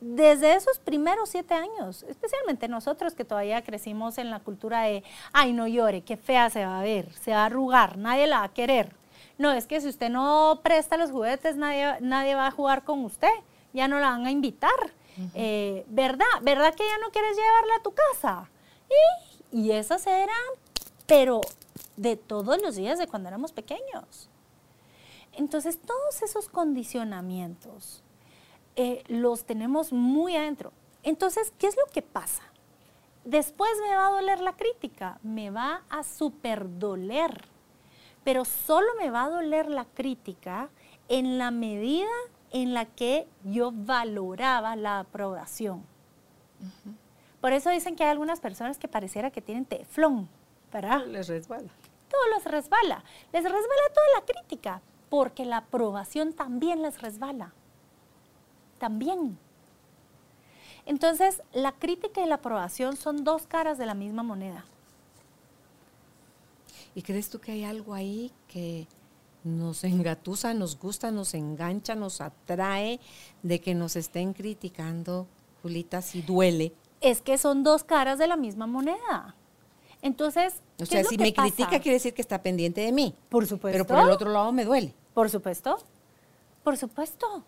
desde esos primeros siete años, especialmente nosotros que todavía crecimos en la cultura de, ay, no llore, qué fea se va a ver, se va a arrugar, nadie la va a querer. No, es que si usted no presta los juguetes, nadie, nadie va a jugar con usted, ya no la van a invitar. Eh, ¿Verdad? ¿Verdad que ya no quieres llevarla a tu casa? Y, y esas eran, pero de todos los días de cuando éramos pequeños. Entonces, todos esos condicionamientos eh, los tenemos muy adentro. Entonces, ¿qué es lo que pasa? Después me va a doler la crítica, me va a super doler, pero solo me va a doler la crítica en la medida en la que yo valoraba la aprobación. Por eso dicen que hay algunas personas que pareciera que tienen teflón, ¿verdad? Les resbala. todo les resbala. Les resbala toda la crítica, porque la aprobación también les resbala. También. Entonces, la crítica y la aprobación son dos caras de la misma moneda. ¿Y crees tú que hay algo ahí que nos engatusa, nos gusta, nos engancha, nos atrae de que nos estén criticando, Julita, si duele? Es que son dos caras de la misma moneda. Entonces, o sea, si me critica quiere decir que está pendiente de mí. Por supuesto. Pero por el otro lado me duele. Por supuesto. Por supuesto.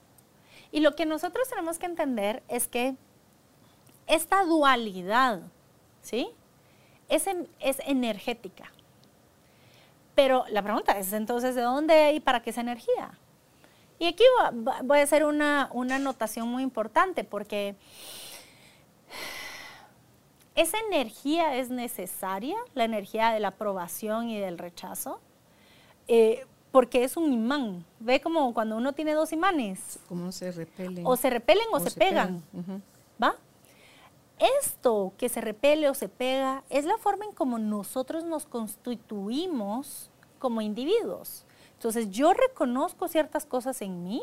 Y lo que nosotros tenemos que entender es que esta dualidad, ¿sí? Es, es energética. Pero la pregunta es entonces, ¿de dónde y para qué esa energía? Y aquí voy a hacer una, una anotación muy importante porque esa energía es necesaria, la energía de la aprobación y del rechazo, eh, porque es un imán. Ve como cuando uno tiene dos imanes. ¿Cómo se repelen? O se repelen o, se, pegan. ¿Va? Esto que se repele o se pega es la forma en cómo nosotros nos constituimos como individuos. Entonces yo reconozco ciertas cosas en mí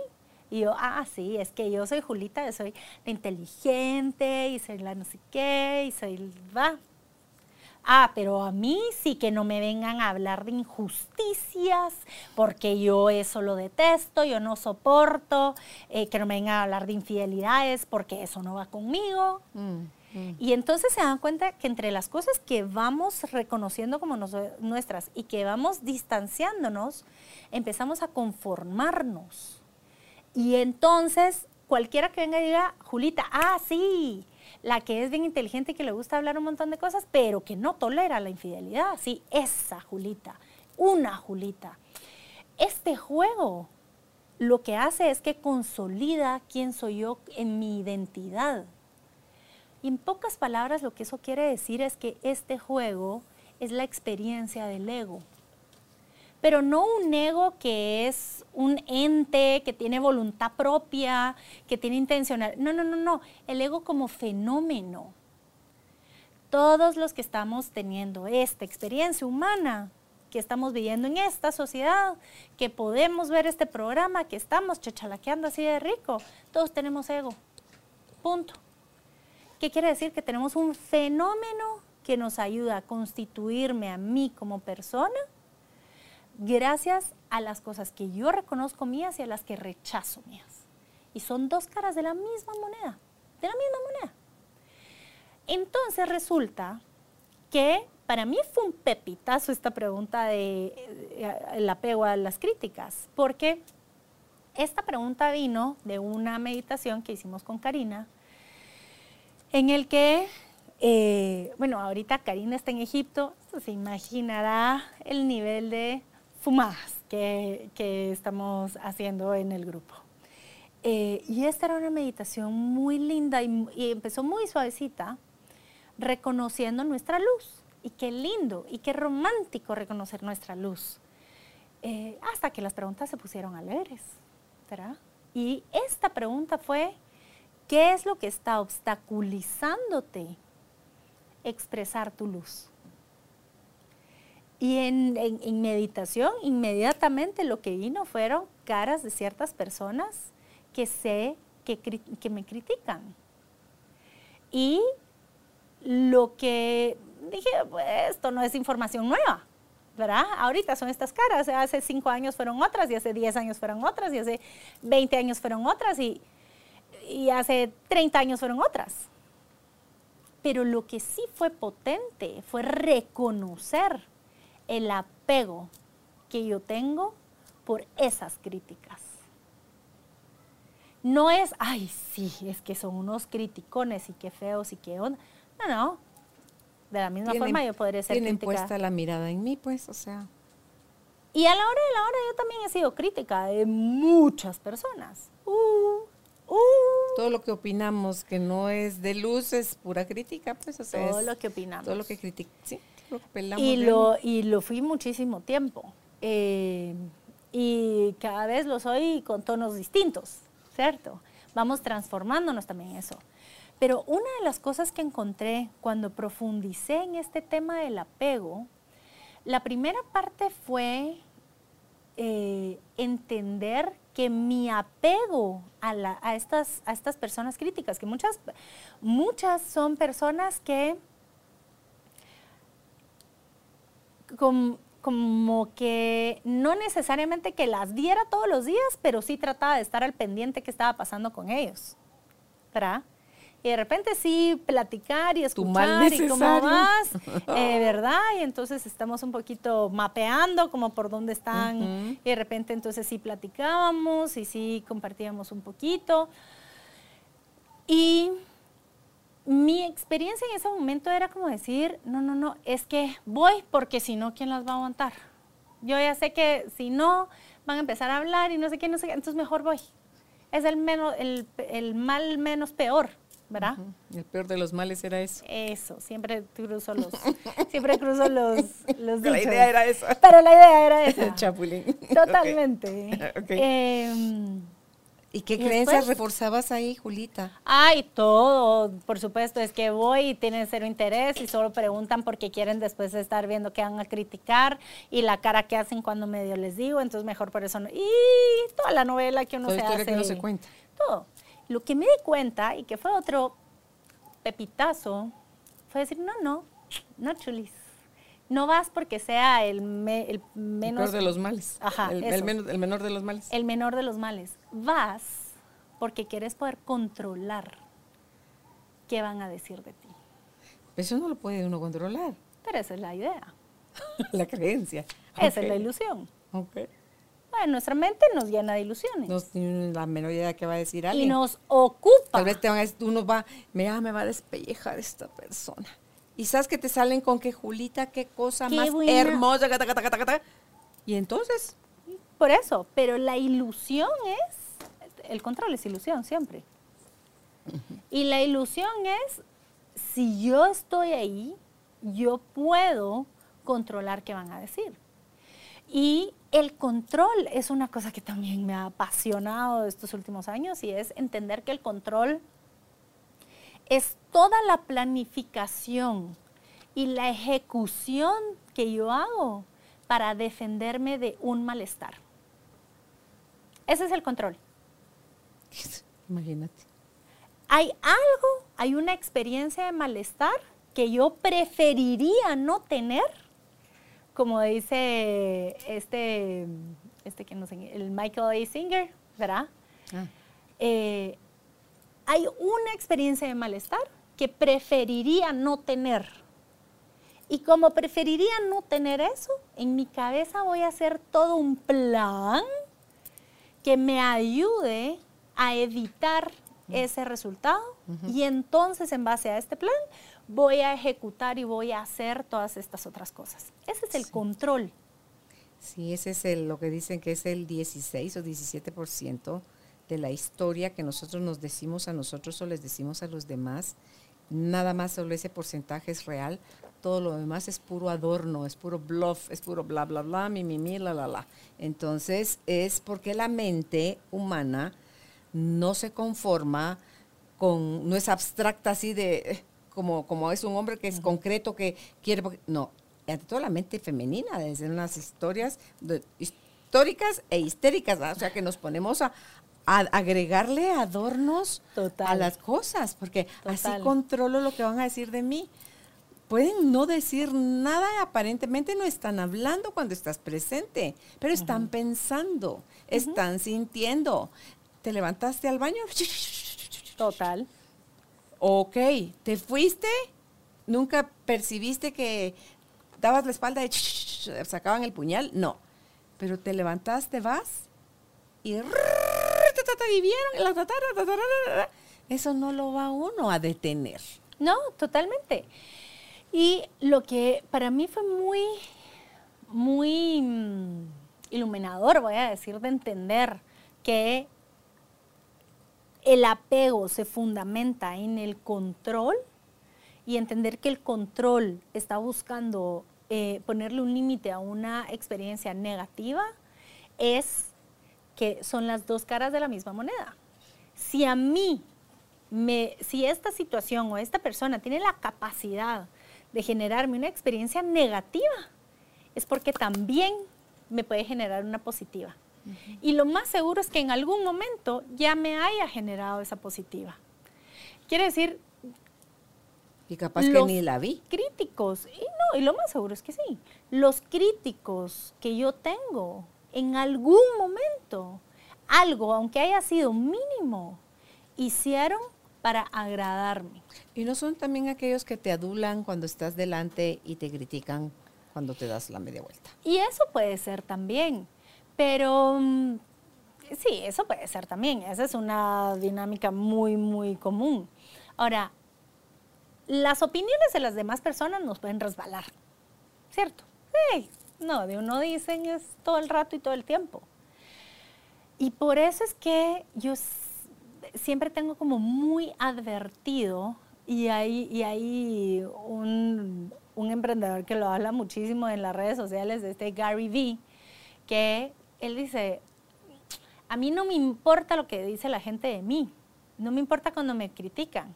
y yo, ah, sí, es que yo soy Julita, yo soy la inteligente y soy la no sé qué y soy, va. Ah, pero a mí sí que no me vengan a hablar de injusticias, porque yo eso lo detesto, yo no soporto, eh, que no me vengan a hablar de infidelidades, porque eso no va conmigo. Mm. Y entonces se dan cuenta que entre las cosas que vamos reconociendo como nuestras y que vamos distanciándonos, empezamos a conformarnos. Y entonces cualquiera que venga y diga, Julita, ah, sí, la que es bien inteligente y que le gusta hablar un montón de cosas, pero que no tolera la infidelidad, sí, esa Julita, una Julita. Este juego lo que hace es que consolida quién soy yo en mi identidad. Y en pocas palabras lo que eso quiere decir es que este juego es la experiencia del ego. Pero no un ego que es un ente, que tiene voluntad propia, que tiene intencional. No, no, no, no. El ego como fenómeno. Todos los que estamos teniendo esta experiencia humana, que estamos viviendo en esta sociedad, que podemos ver este programa, que estamos chachalaqueando así de rico, todos tenemos ego. Punto. ¿Qué quiere decir? Que tenemos un fenómeno que nos ayuda a constituirme a mí como persona gracias a las cosas que yo reconozco mías y a las que rechazo mías. Y son dos caras de la misma moneda, de la misma moneda. Entonces resulta que para mí fue un pepitazo esta pregunta de eh, el apego a las críticas, porque esta pregunta vino de una meditación que hicimos con Karina, en el que, eh, bueno, ahorita Karina está en Egipto, se imaginará el nivel de fumadas que, estamos haciendo en el grupo. Eh, y esta era una meditación muy linda y, empezó muy suavecita, reconociendo nuestra luz. Y qué lindo y qué romántico reconocer nuestra luz. Eh, hasta que las preguntas se pusieron alegres. Y esta pregunta fue, ¿Qué es lo que está obstaculizándote expresar tu luz? Y en, meditación, inmediatamente lo que vino fueron caras de ciertas personas que sé que, que me critican. Y lo que dije, pues esto no es información nueva, ¿verdad? Ahorita son estas caras, hace cinco años fueron otras, y hace diez años fueron otras, y hace veinte años fueron otras, y y hace 30 años fueron otras. Pero lo que sí fue potente fue reconocer el apego que yo tengo por esas críticas. No es, ay, sí, es que son unos criticones y qué feos y qué onda. No, no. De la misma forma yo podría ser tienen puesta la mirada en mí, pues, o sea. Y a la hora de la hora yo también he sido crítica de muchas personas. Uh, Uh. todo lo que opinamos que no es de luz es pura crítica, pues. O todo lo que opinamos. Todo lo que criticamos, sí. Y lo, y lo fui muchísimo tiempo. Eh, y cada vez lo soy con tonos distintos, ¿cierto? Vamos transformándonos también en eso. Pero una de las cosas que encontré cuando profundicé en este tema del apego La primera parte fue eh, entender que mi apego a, la- a estas, a estas personas críticas, que muchas, muchas son personas que com- como que no necesariamente que las diera todos los días, pero sí trataba de estar al pendiente que estaba pasando con ellos, ¿verdad? Y de repente sí platicar y escuchar y cómo vas, eh, ¿verdad? Y entonces estamos un poquito mapeando como por dónde están. Ujú. Y de repente entonces sí platicábamos y sí compartíamos un poquito. Y mi experiencia en ese momento era como decir, no, no, no, es que voy porque si no, ¿quién las va a aguantar? Yo ya sé que si no, van a empezar a hablar y no sé qué, no sé qué, entonces mejor voy. Es el, menos, el, el mal menos peor, ¿verdad? El peor de los males era eso. Eso, siempre cruzo los, siempre cruzo los, los La dichos. idea era esa. Pero la idea era esa. Chapulín. Totalmente. Em, ¿Y qué ¿Y creencias después? reforzabas ahí, Julita? Ay, todo, por supuesto, es que voy y tienen cero interés y solo preguntan porque quieren después estar viendo que van a criticar y la cara que hacen cuando medio les digo, entonces mejor por eso no. Y toda la novela que uno Toda se historia hace. que uno se cuenta. Todo. Lo que me di cuenta y que fue otro pepitazo fue decir, no, no, no chulis. No vas porque sea el, me- el El menos peor de los males. Ajá, el, menor de los males. el menor de los males. Vas porque quieres poder controlar qué van a decir de ti. Eso no lo puede uno controlar. Pero esa es la idea, la creencia. esa es la ilusión. Ok. Bueno, nuestra mente nos llena de ilusiones No tiene la menor idea de qué va a decir y alguien. nos ocupa. Tal vez te van a decir, uno va, mira, me va a despellejar esta persona. Y sabes que te salen con que Julita, qué cosa Qué más buena. hermosa. Y entonces, Por eso, pero la ilusión es, el control es ilusión siempre. Y la ilusión es, si yo estoy ahí, yo puedo controlar qué van a decir. Y el control es una cosa que también me ha apasionado estos últimos años y es entender que el control es toda la planificación y la ejecución que yo hago para defenderme de un malestar. Ese es el control. imagínate. Hay algo, hay una experiencia de malestar que yo preferiría no tener, como dice este, este que no sé, el Michael A. Singer, ¿verdad? Ah, Eh, hay una experiencia de malestar que preferiría no tener. Y como preferiría no tener eso, en mi cabeza voy a hacer todo un plan que me ayude a evitar ese resultado. Y entonces, en base a este plan, voy a ejecutar y voy a hacer todas estas otras cosas. Ese es el control. Sí, ese es el, lo que dicen que es el 16 o 17% de la historia que nosotros nos decimos a nosotros o les decimos a los demás. Nada más solo ese porcentaje es real. Todo lo demás es puro adorno, es puro bluff, es puro bla, bla, bla, mi, mi, mi, la, la, la. Entonces es porque la mente humana no se conforma con, no es abstracta así de, eh, como, como es un hombre que es concreto, que quiere, no, ante todo la mente femenina, desde unas historias de- históricas e histéricas, ¿verdad? o sea que nos ponemos a, a agregarle adornos Total. a las cosas, porque así controlo lo que van a decir de mí. Pueden no decir nada aparentemente no están hablando cuando estás presente, pero están pensando, están sintiendo. Te levantaste al baño, Total. ok, te fuiste, nunca percibiste que dabas la espalda y sacaban el puñal, no, pero te levantaste, vas y, y eso no lo va uno a detener. No, totalmente. Y lo que para mí fue muy, muy mm, iluminador, voy a decir, de entender que el apego se fundamenta en el control y entender que el control está buscando eh, ponerle un límite a una experiencia negativa es que son las dos caras de la misma moneda. Si a mí, me, si esta situación o esta persona tiene la capacidad de generarme una experiencia negativa, es porque también me puede generar una positiva. Y lo más seguro es que en algún momento ya me haya generado esa positiva. Quiere decir... Y capaz que ni la vi. Críticos, y no, y lo más seguro es que sí. Los críticos que yo tengo en algún momento, algo, aunque haya sido mínimo, hicieron para agradarme. ¿Y no son también aquellos que te adulan cuando estás delante y te critican cuando te das la media vuelta? Y eso puede ser también. Pero mm, sí, eso puede ser también. Esa es una dinámica muy, muy común. Ahora, las opiniones de las demás personas nos pueden resbalar, ¿cierto? Sí, no, de uno dicen es todo el rato y todo el tiempo. Y por eso es que yo siempre tengo como muy advertido, y hay, y hay un, emprendedor que lo habla muchísimo en las redes sociales, este Gary Vee, que él dice, a mí no me importa lo que dice la gente de mí, no me importa cuando me critican,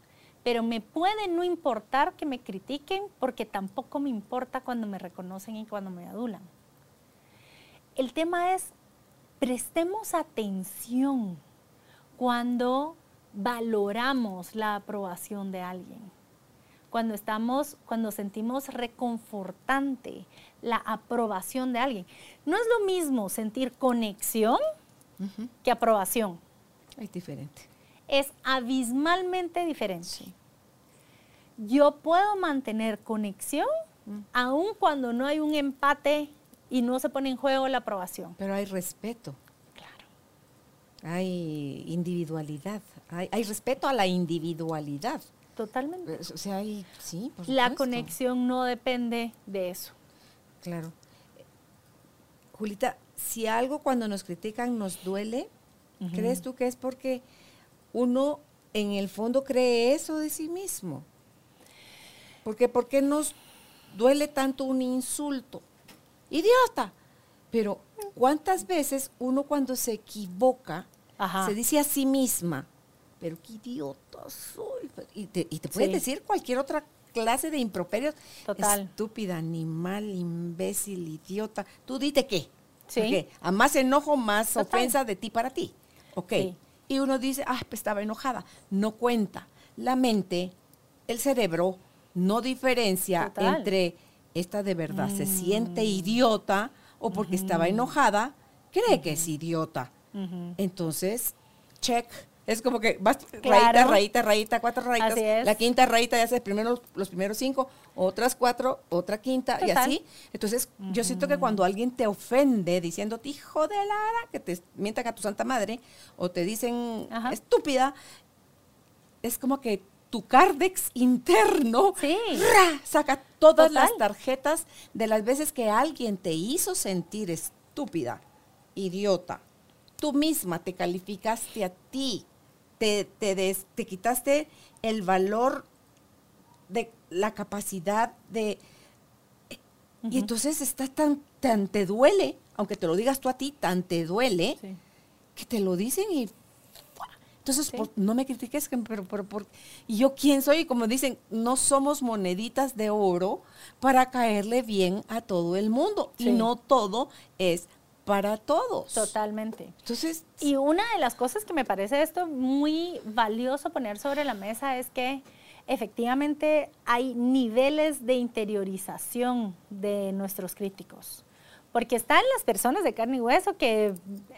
pero me puede no importar que me critiquen porque tampoco me importa cuando me reconocen y cuando me adulan. El tema es, prestemos atención cuando valoramos la aprobación de alguien, cuando estamos, cuando sentimos reconfortante la aprobación de alguien. No es lo mismo sentir conexión que aprobación. Es diferente. Es abismalmente diferente. Yo puedo mantener conexión mm. aun cuando no hay un empate y no se pone en juego la aprobación. Pero hay respeto. Claro. Hay individualidad. Hay, respeto a la individualidad. Totalmente. O sea, hay, sí, La conexión no depende de eso. Claro. Julita, si algo cuando nos critican nos duele, ¿crees tú que es porque uno en el fondo cree eso de sí mismo? Porque ¿por qué nos duele tanto un insulto? Idiota. Pero ¿cuántas veces uno cuando se equivoca se dice a sí misma, pero qué idiota soy? Y te, y puedes decir cualquier otra clase de improperios. Total. Estúpida, animal, imbécil, idiota. Tú dite qué. Sí. A más enojo, más ofensa de ti para ti. Ok. Y uno dice, ah, pues estaba enojada. No cuenta. La mente, el cerebro, no diferencia entre esta de verdad se siente mm. idiota o porque estaba enojada, cree que es idiota. Entonces, check. Es como que vas rayita, rayita, rayita, cuatro rayitas. La quinta rayita ya hace primero los primeros cinco, otras cuatro, otra quinta y así. Entonces, yo siento que cuando alguien te ofende diciéndote hijo de Lara, que te mientan a tu santa madre, o te dicen estúpida, es como que tu cardex interno. Saca todas las tarjetas de las veces que alguien te hizo sentir estúpida, idiota. Tú misma te calificaste a ti. Te, te, quitaste el valor de la capacidad de... Y entonces está tan, tan te duele, aunque te lo digas tú a ti, tan te duele, que te lo dicen y... Entonces, no me critiques, pero, pero, ¿y yo quién soy? Como dicen, no somos moneditas de oro para caerle bien a todo el mundo. Y no todo es para todos. Totalmente. Entonces, y una de las cosas que me parece esto muy valioso poner sobre la mesa es que efectivamente hay niveles de interiorización de nuestros críticos. Porque están las personas de carne y hueso que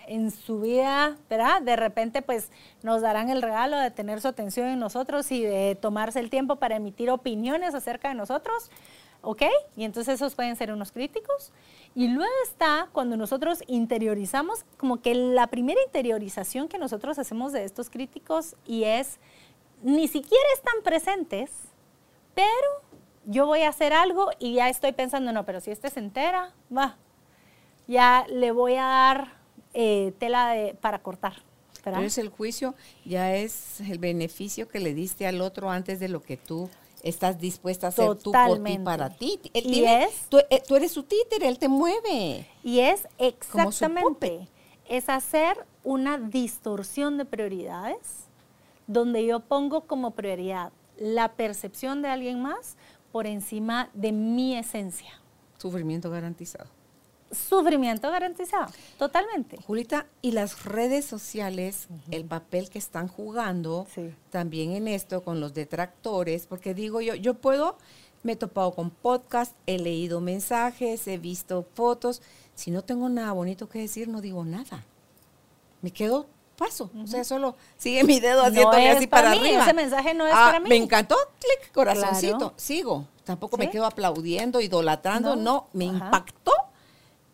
en su vida, ¿verdad? De repente pues nos darán el regalo de tener su atención en nosotros y de tomarse el tiempo para emitir opiniones acerca de nosotros, ¿ok? Y entonces esos pueden ser unos críticos. Y luego está cuando nosotros interiorizamos, como que la primera interiorización que nosotros hacemos de estos críticos y es, ni siquiera están presentes, pero yo voy a hacer algo y ya estoy pensando, no, pero si este se entera, va, ya le voy a dar eh, tela para cortar. Pero es el juicio, ya es el beneficio que le diste al otro antes de lo que tú estás dispuesta a hacer tú por ti para ti. y es, eh, tú, eres su títere, él te mueve. Y es exactamente, es hacer una distorsión de prioridades donde yo pongo como prioridad la percepción de alguien más por encima de mi esencia. Sufrimiento garantizado. Sufrimiento garantizado, totalmente. Julita, y las redes sociales, el papel que están jugando Sí. también en esto con los detractores, porque digo yo, yo puedo, me he topado con podcast, he leído mensajes, he visto fotos, si no tengo nada bonito que decir, no digo nada. Me quedo paso, o sea, solo sigue mi dedo haciéndole así para para, mí, arriba. ese mensaje no es Ah, para mí. Me encantó, clic, corazoncito, Claro. sigo. Tampoco me quedo aplaudiendo, idolatrando, No. no, me Ajá. impactó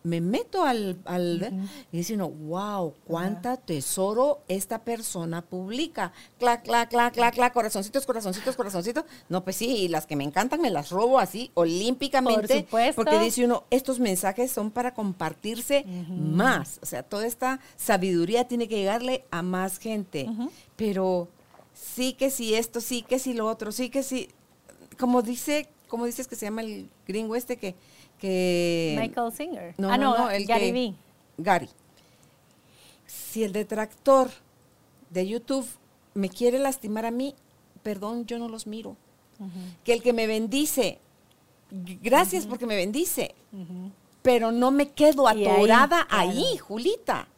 me meto al, al y dice uno, wow, cuánta tesoro esta persona publica. Clac, clac, clac, clac, clac, corazoncitos, corazoncitos, corazoncitos. No, pues sí, y las que me encantan me las robo así olímpicamente. Por supuesto. Porque dice uno, estos mensajes son para compartirse más. O sea, toda esta sabiduría tiene que llegarle a más gente. Pero sí que sí esto, sí que sí lo otro, sí que sí. Como dice, como dices que se llama el gringo este que que Michael Singer. no, ah, no, no, el Gary que- Vee. Gary. Si el detractor de YouTube me quiere lastimar a mí, perdón, yo no los miro. Que el que me bendice, gracias porque me bendice, pero no me quedo Y ahí, atorada claro. ahí, Julita.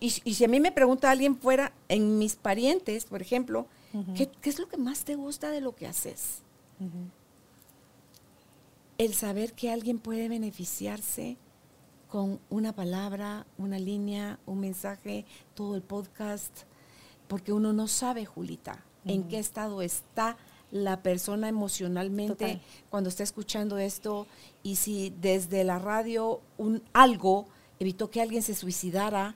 Y si a mí me pregunta alguien fuera, en mis parientes, por ejemplo, ¿qué, qué es lo que más te gusta de lo que haces? El saber que alguien puede beneficiarse con una palabra, una línea, un mensaje, todo el podcast, porque uno no sabe, Julita, en qué estado está la persona emocionalmente Total. cuando está escuchando esto y si desde la radio un algo evitó que alguien se suicidara,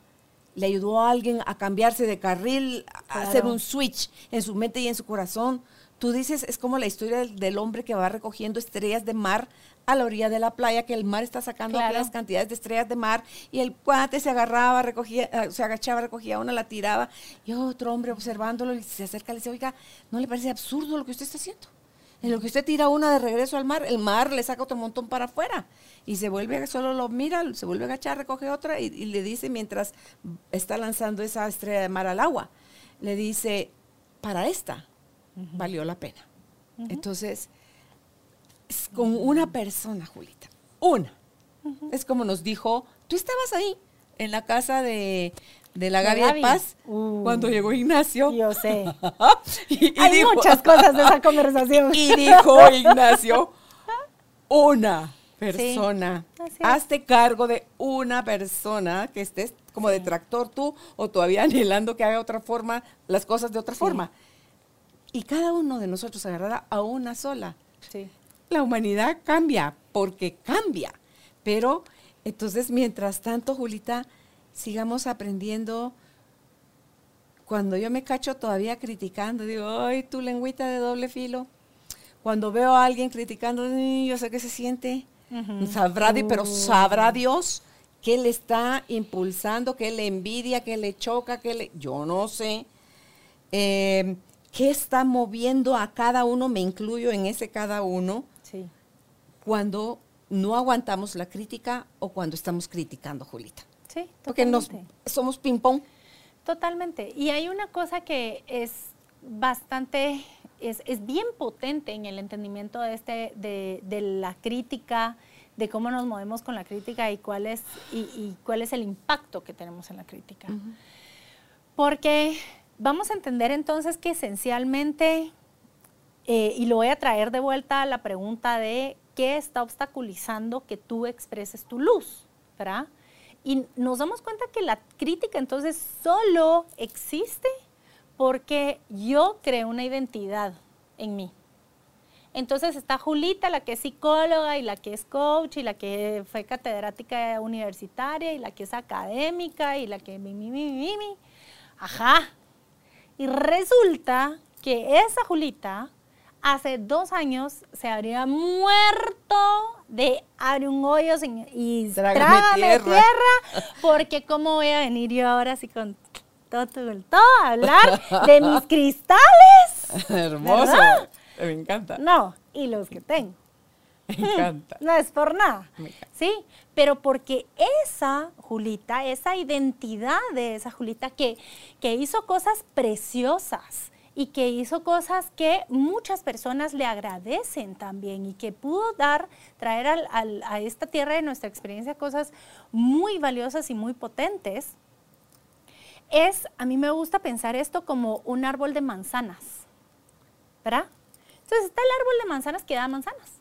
le ayudó a alguien a cambiarse de carril, a hacer un switch en su mente y en su corazón. Tú dices, es como la historia del, del hombre que va recogiendo estrellas de mar a la orilla de la playa, que el mar está sacando Claro. aquellas cantidades de estrellas de mar, y el cuate se agarraba, recogía, eh, se agachaba, recogía una, la tiraba, y otro hombre observándolo y se acerca y le dice, oiga, ¿no le parece absurdo lo que usted está haciendo? En lo que usted tira una de regreso al mar, el mar le saca otro montón para afuera. Y se vuelve, solo lo mira, se vuelve a agachar, recoge otra y, y le dice mientras está lanzando esa estrella de mar al agua, le dice, para esta valió la pena. Entonces, es con una persona, Julita, una. Es como nos dijo, tú estabas ahí, en la casa de, de la Gaby de. Paz, Uh. cuando llegó Ignacio. Yo sé. y, y Hay dijo- muchas cosas de esa conversación. y dijo Ignacio, una persona. Hazte cargo de una persona que estés como detractor tú o todavía anhelando que haga otra forma, las cosas de otra forma. Y cada uno de nosotros agarrará a una sola. Sí. La humanidad cambia porque cambia. Pero entonces, mientras tanto, Julita, sigamos aprendiendo. Cuando yo me cacho todavía criticando, digo, ay, tu lengüita de doble filo. Cuando veo a alguien criticando, "Ay, yo sé qué se siente. Sabrá, pero sabrá Dios qué le está impulsando, qué le envidia, qué le choca, qué le... Yo no sé. Eh, ¿Qué está moviendo a cada uno? Me incluyo en ese cada uno Sí. cuando no aguantamos la crítica o cuando estamos criticando, Julita. Sí, Porque nos, totalmente. somos ping-pong. Totalmente. Y hay una cosa que es bastante, es, es bien potente en el entendimiento de, este, de, de la crítica, de cómo nos movemos con la crítica y cuál es, y, y cuál es el impacto que tenemos en la crítica. Porque vamos a entender entonces que esencialmente, eh, y lo voy a traer de vuelta a la pregunta de qué está obstaculizando que tú expreses tu luz, ¿verdad? Y nos damos cuenta que la crítica entonces solo existe porque yo creo una identidad en mí. Entonces está Julita, la que es psicóloga y la que es coach y la que fue catedrática universitaria y la que es académica y la que mi, mi, mi, mi, mi. Ajá. Y resulta que esa Julita hace dos años se habría muerto de abre un hoyo sin- y Trágame trágame, tierra. tierra. porque cómo voy a venir yo ahora así con todo, todo, todo a hablar de mis cristales. Hermoso. ¿Verdad? Me encanta. No, y los que tengo. Me encanta. No es por nada. Sí, pero porque esa Julita, esa identidad de esa Julita que, que hizo cosas preciosas y que hizo cosas que muchas personas le agradecen también y que pudo dar, traer a esta tierra de nuestra experiencia cosas muy valiosas y muy potentes, es, a mí me gusta pensar esto como un árbol de manzanas, ¿verdad? Entonces está el árbol de manzanas que da manzanas,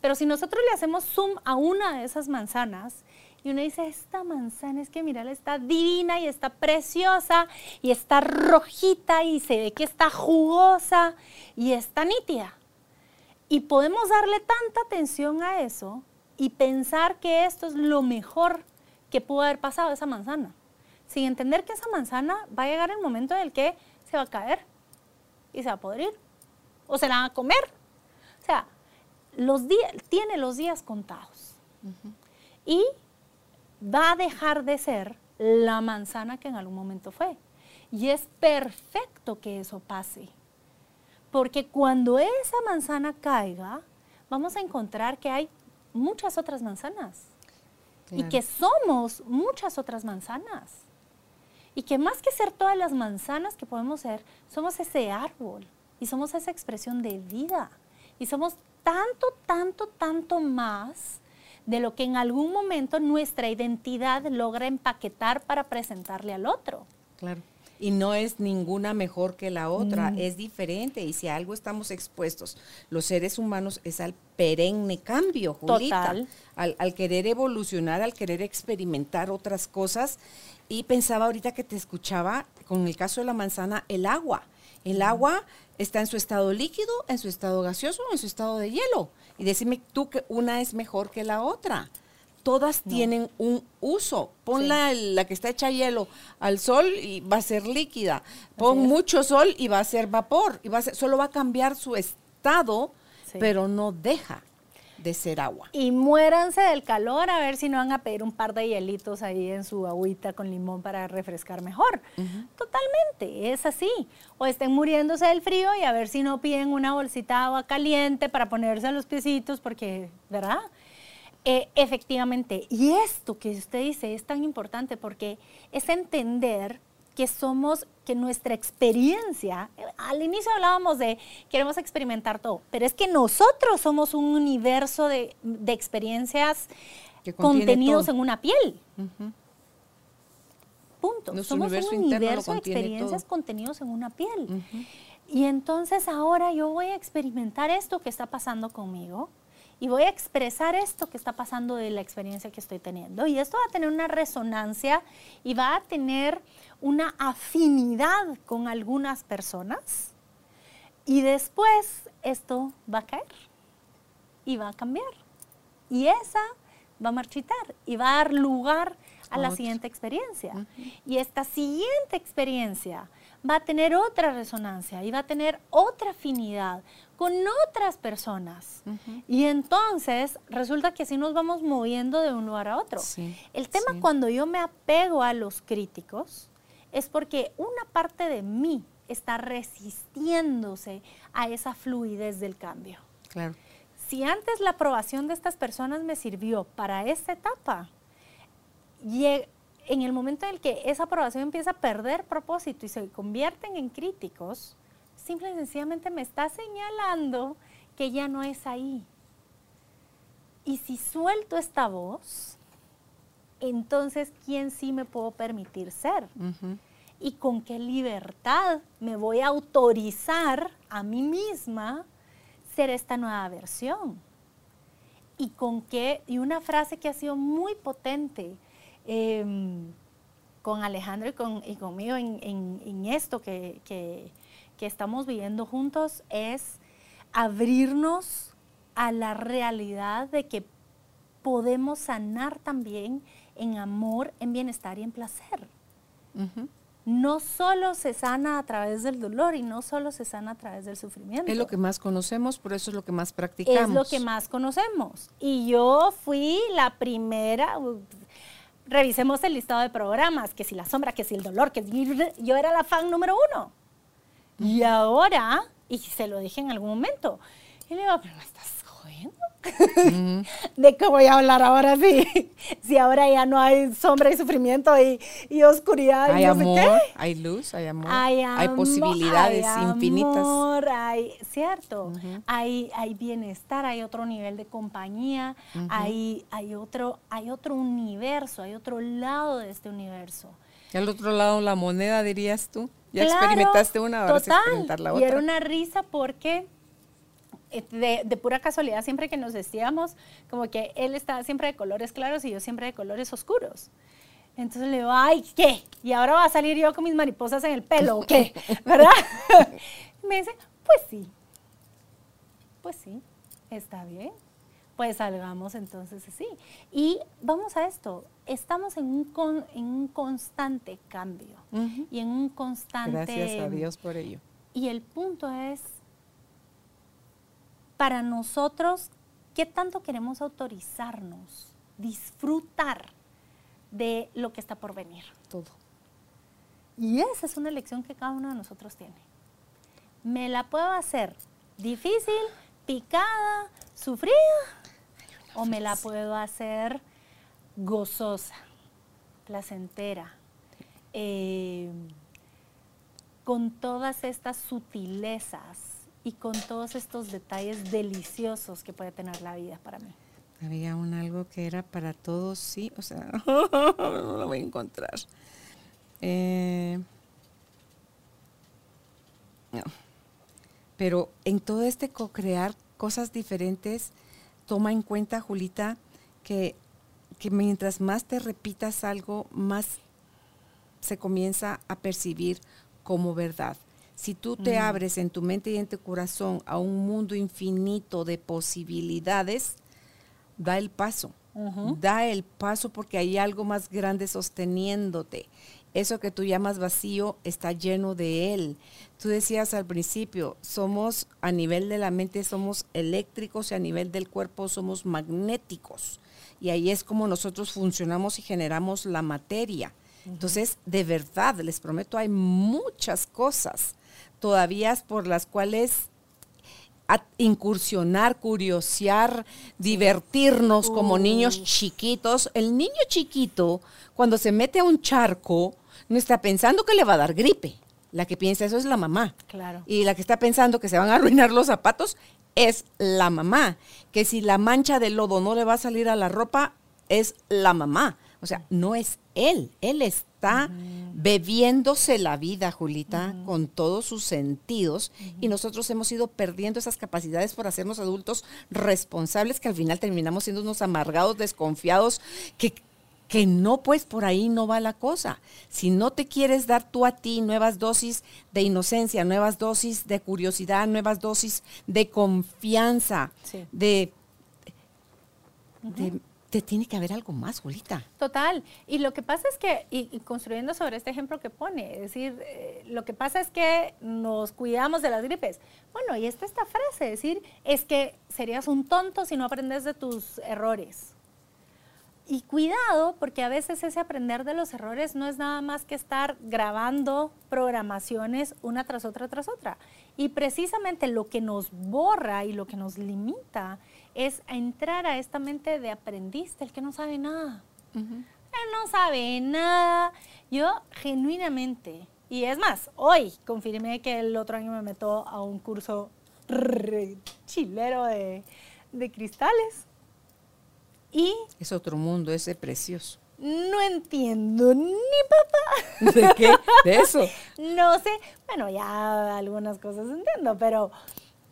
pero si nosotros le hacemos zoom a una de esas manzanas, y uno dice, esta manzana es que mírala, está divina y está preciosa y está rojita y se ve que está jugosa y está nítida. Y podemos darle tanta atención a eso y pensar que esto es lo mejor que pudo haber pasado esa manzana, sin entender que esa manzana va a llegar el momento en el que se va a caer y se va a podrir o se la van a comer. O sea, los días, tiene los días contados. Y va a dejar de ser la manzana que en algún momento fue. Y es perfecto que eso pase. Porque cuando esa manzana caiga, vamos a encontrar que hay muchas otras manzanas. Y que somos muchas otras manzanas. Y que más que ser todas las manzanas que podemos ser, somos ese árbol. Y somos esa expresión de vida. Y somos tanto, tanto, tanto más de lo que en algún momento nuestra identidad logra empaquetar para presentarle al otro. Claro. Y no es ninguna mejor que la otra, mm. es diferente. Y si a algo estamos expuestos, los seres humanos es al perenne cambio, Julita. Al, al querer evolucionar, al querer experimentar otras cosas. Y pensaba ahorita que te escuchaba, con el caso de la manzana, el agua. El agua está en su estado líquido, en su estado gaseoso, en su estado de hielo. Y decime tú que una es mejor que la otra. Todas tienen un uso. Pon la, que está hecha hielo al sol y va a ser líquida. Pon mucho sol y va a ser vapor. Y va a ser, solo va a cambiar su estado, pero no deja de ser agua. Y muéranse del calor a ver si no van a pedir un par de hielitos ahí en su agüita con limón para refrescar mejor. Totalmente, es así. O estén muriéndose del frío y a ver si no piden una bolsita de agua caliente para ponerse a los piecitos porque, ¿verdad? Eh, efectivamente, y esto que usted dice es tan importante porque es entender que somos, que nuestra experiencia, al inicio hablábamos de queremos experimentar todo, pero es que nosotros somos un universo de, experiencias contenidos en una piel. Punto. somos un universo de experiencias contenidos en una piel. Y entonces ahora yo voy a experimentar esto que está pasando conmigo y voy a expresar esto que está pasando de la experiencia que estoy teniendo. Y esto va a tener una resonancia y va a tener una afinidad con algunas personas. Y después esto va a caer y va a cambiar. Y esa va a marchitar y va a dar lugar a la siguiente experiencia. Y esta siguiente experiencia va a tener otra resonancia y va a tener otra afinidad con otras personas. Y entonces resulta que así nos vamos moviendo de un lugar a otro. El tema cuando yo me apego a los críticos es porque una parte de mí está resistiéndose a esa fluidez del cambio. Claro. Si antes la aprobación de estas personas me sirvió para esta etapa, en el momento en el que esa aprobación empieza a perder propósito y se convierten en críticos, simple y sencillamente me está señalando que ya no es ahí. Y si suelto esta voz, entonces, ¿quién sí me puedo permitir ser? ¿Y con qué libertad me voy a autorizar a mí misma ser esta nueva versión? Y con qué, y una frase que ha sido muy potente em, con Alejandro y, con, y conmigo en, esto que, que estamos viviendo juntos es abrirnos a la realidad de que podemos sanar también en amor, en bienestar y en placer. No solo se sana a través del dolor y no solo se sana a través del sufrimiento. Es lo que más conocemos, por eso es lo que más practicamos. Es lo que más conocemos. Y yo fui la primera, revisemos el listado de programas, que si la sombra, que si el dolor, que yo era la fan número uno. Y ahora, y se lo dije en algún momento, y le digo, pero me estás. ¿De qué voy a hablar ahora sí? Si ahora ya no hay sombra y sufrimiento y, y oscuridad. Hay y no sé amor, qué. hay luz, hay amor, Hay, hay amor, posibilidades hay infinitas. amor, hay, cierto, hay, hay bienestar, hay otro nivel de compañía, hay, hay, otro, hay otro universo, hay otro lado de este universo. Y al otro lado la moneda, dirías tú. Ya Claro, experimentaste una, ahora vas a total. experimentar la Y otra. era una risa porque de, de pura casualidad, siempre que nos vestíamos, como que él estaba siempre de colores claros y yo siempre de colores oscuros. Entonces le digo, ay, ¿qué? ¿Y ahora va a salir yo con mis mariposas en el pelo o qué? ¿Verdad? Me dice, pues sí. Pues sí, está bien. Pues salgamos entonces así. Y vamos a esto, estamos en un, con- en un constante cambio y en un constante... Gracias a Dios por ello. Y el punto es, para nosotros, ¿qué tanto queremos autorizarnos, disfrutar de lo que está por venir? Todo. Y esa es una elección que cada uno de nosotros tiene. ¿Me la puedo hacer difícil, picada, sufrida? ¿O me la puedo hacer gozosa, placentera, eh, con todas estas sutilezas y con todos estos detalles deliciosos que puede tener la vida para mí? Había un algo que era para todos, sí, o sea, no lo voy a encontrar. Eh. Pero en todo este co-crear cosas diferentes, toma en cuenta, Julita, que, que mientras más te repitas algo, más se comienza a percibir como verdad. Si tú te abres en tu mente y en tu corazón a un mundo infinito de posibilidades, da el paso. Da el paso porque hay algo más grande sosteniéndote. Eso que tú llamas vacío está lleno de él. Tú decías al principio, somos a nivel de la mente somos eléctricos y a nivel del cuerpo somos magnéticos. Y ahí es como nosotros funcionamos y generamos la materia. Entonces, de verdad, les prometo, hay muchas cosas todavía por las cuales incursionar, curiosear, divertirnos como niños chiquitos. El niño chiquito, cuando se mete a un charco, no está pensando que le va a dar gripe. La que piensa eso es la mamá. Claro. Y la que está pensando que se van a arruinar los zapatos es la mamá. Que si la mancha de lodo no le va a salir a la ropa, es la mamá. O sea, no es él. Él está bebiéndose la vida, Julita, con todos sus sentidos. Y nosotros hemos ido perdiendo esas capacidades por hacernos adultos responsables que al final terminamos siendo unos amargados, desconfiados, que, que no, pues por ahí no va la cosa. Si no te quieres dar tú a ti nuevas dosis de inocencia, nuevas dosis de curiosidad, nuevas dosis de confianza, Sí. de, de- te tiene que haber algo más, Julita. Total. Y lo que pasa es que, y, construyendo sobre este ejemplo que pone, es decir, eh, lo que pasa es que nos cuidamos de las gripes. Bueno, y está esta frase, es decir, es que serías un tonto si no aprendes de tus errores. Y cuidado, porque a veces ese aprender de los errores no es nada más que estar grabando programaciones una tras otra tras otra. Y precisamente lo que nos borra y lo que nos limita es entrar a esta mente de aprendiz, del que no sabe nada. No sabe nada. Yo genuinamente, y es más, hoy confirmé que el otro año me meto a un curso chilero de, de cristales. Y Es otro mundo, ese precioso. no entiendo ni papá. ¿De qué? De eso. No sé, bueno, ya algunas cosas entiendo, pero,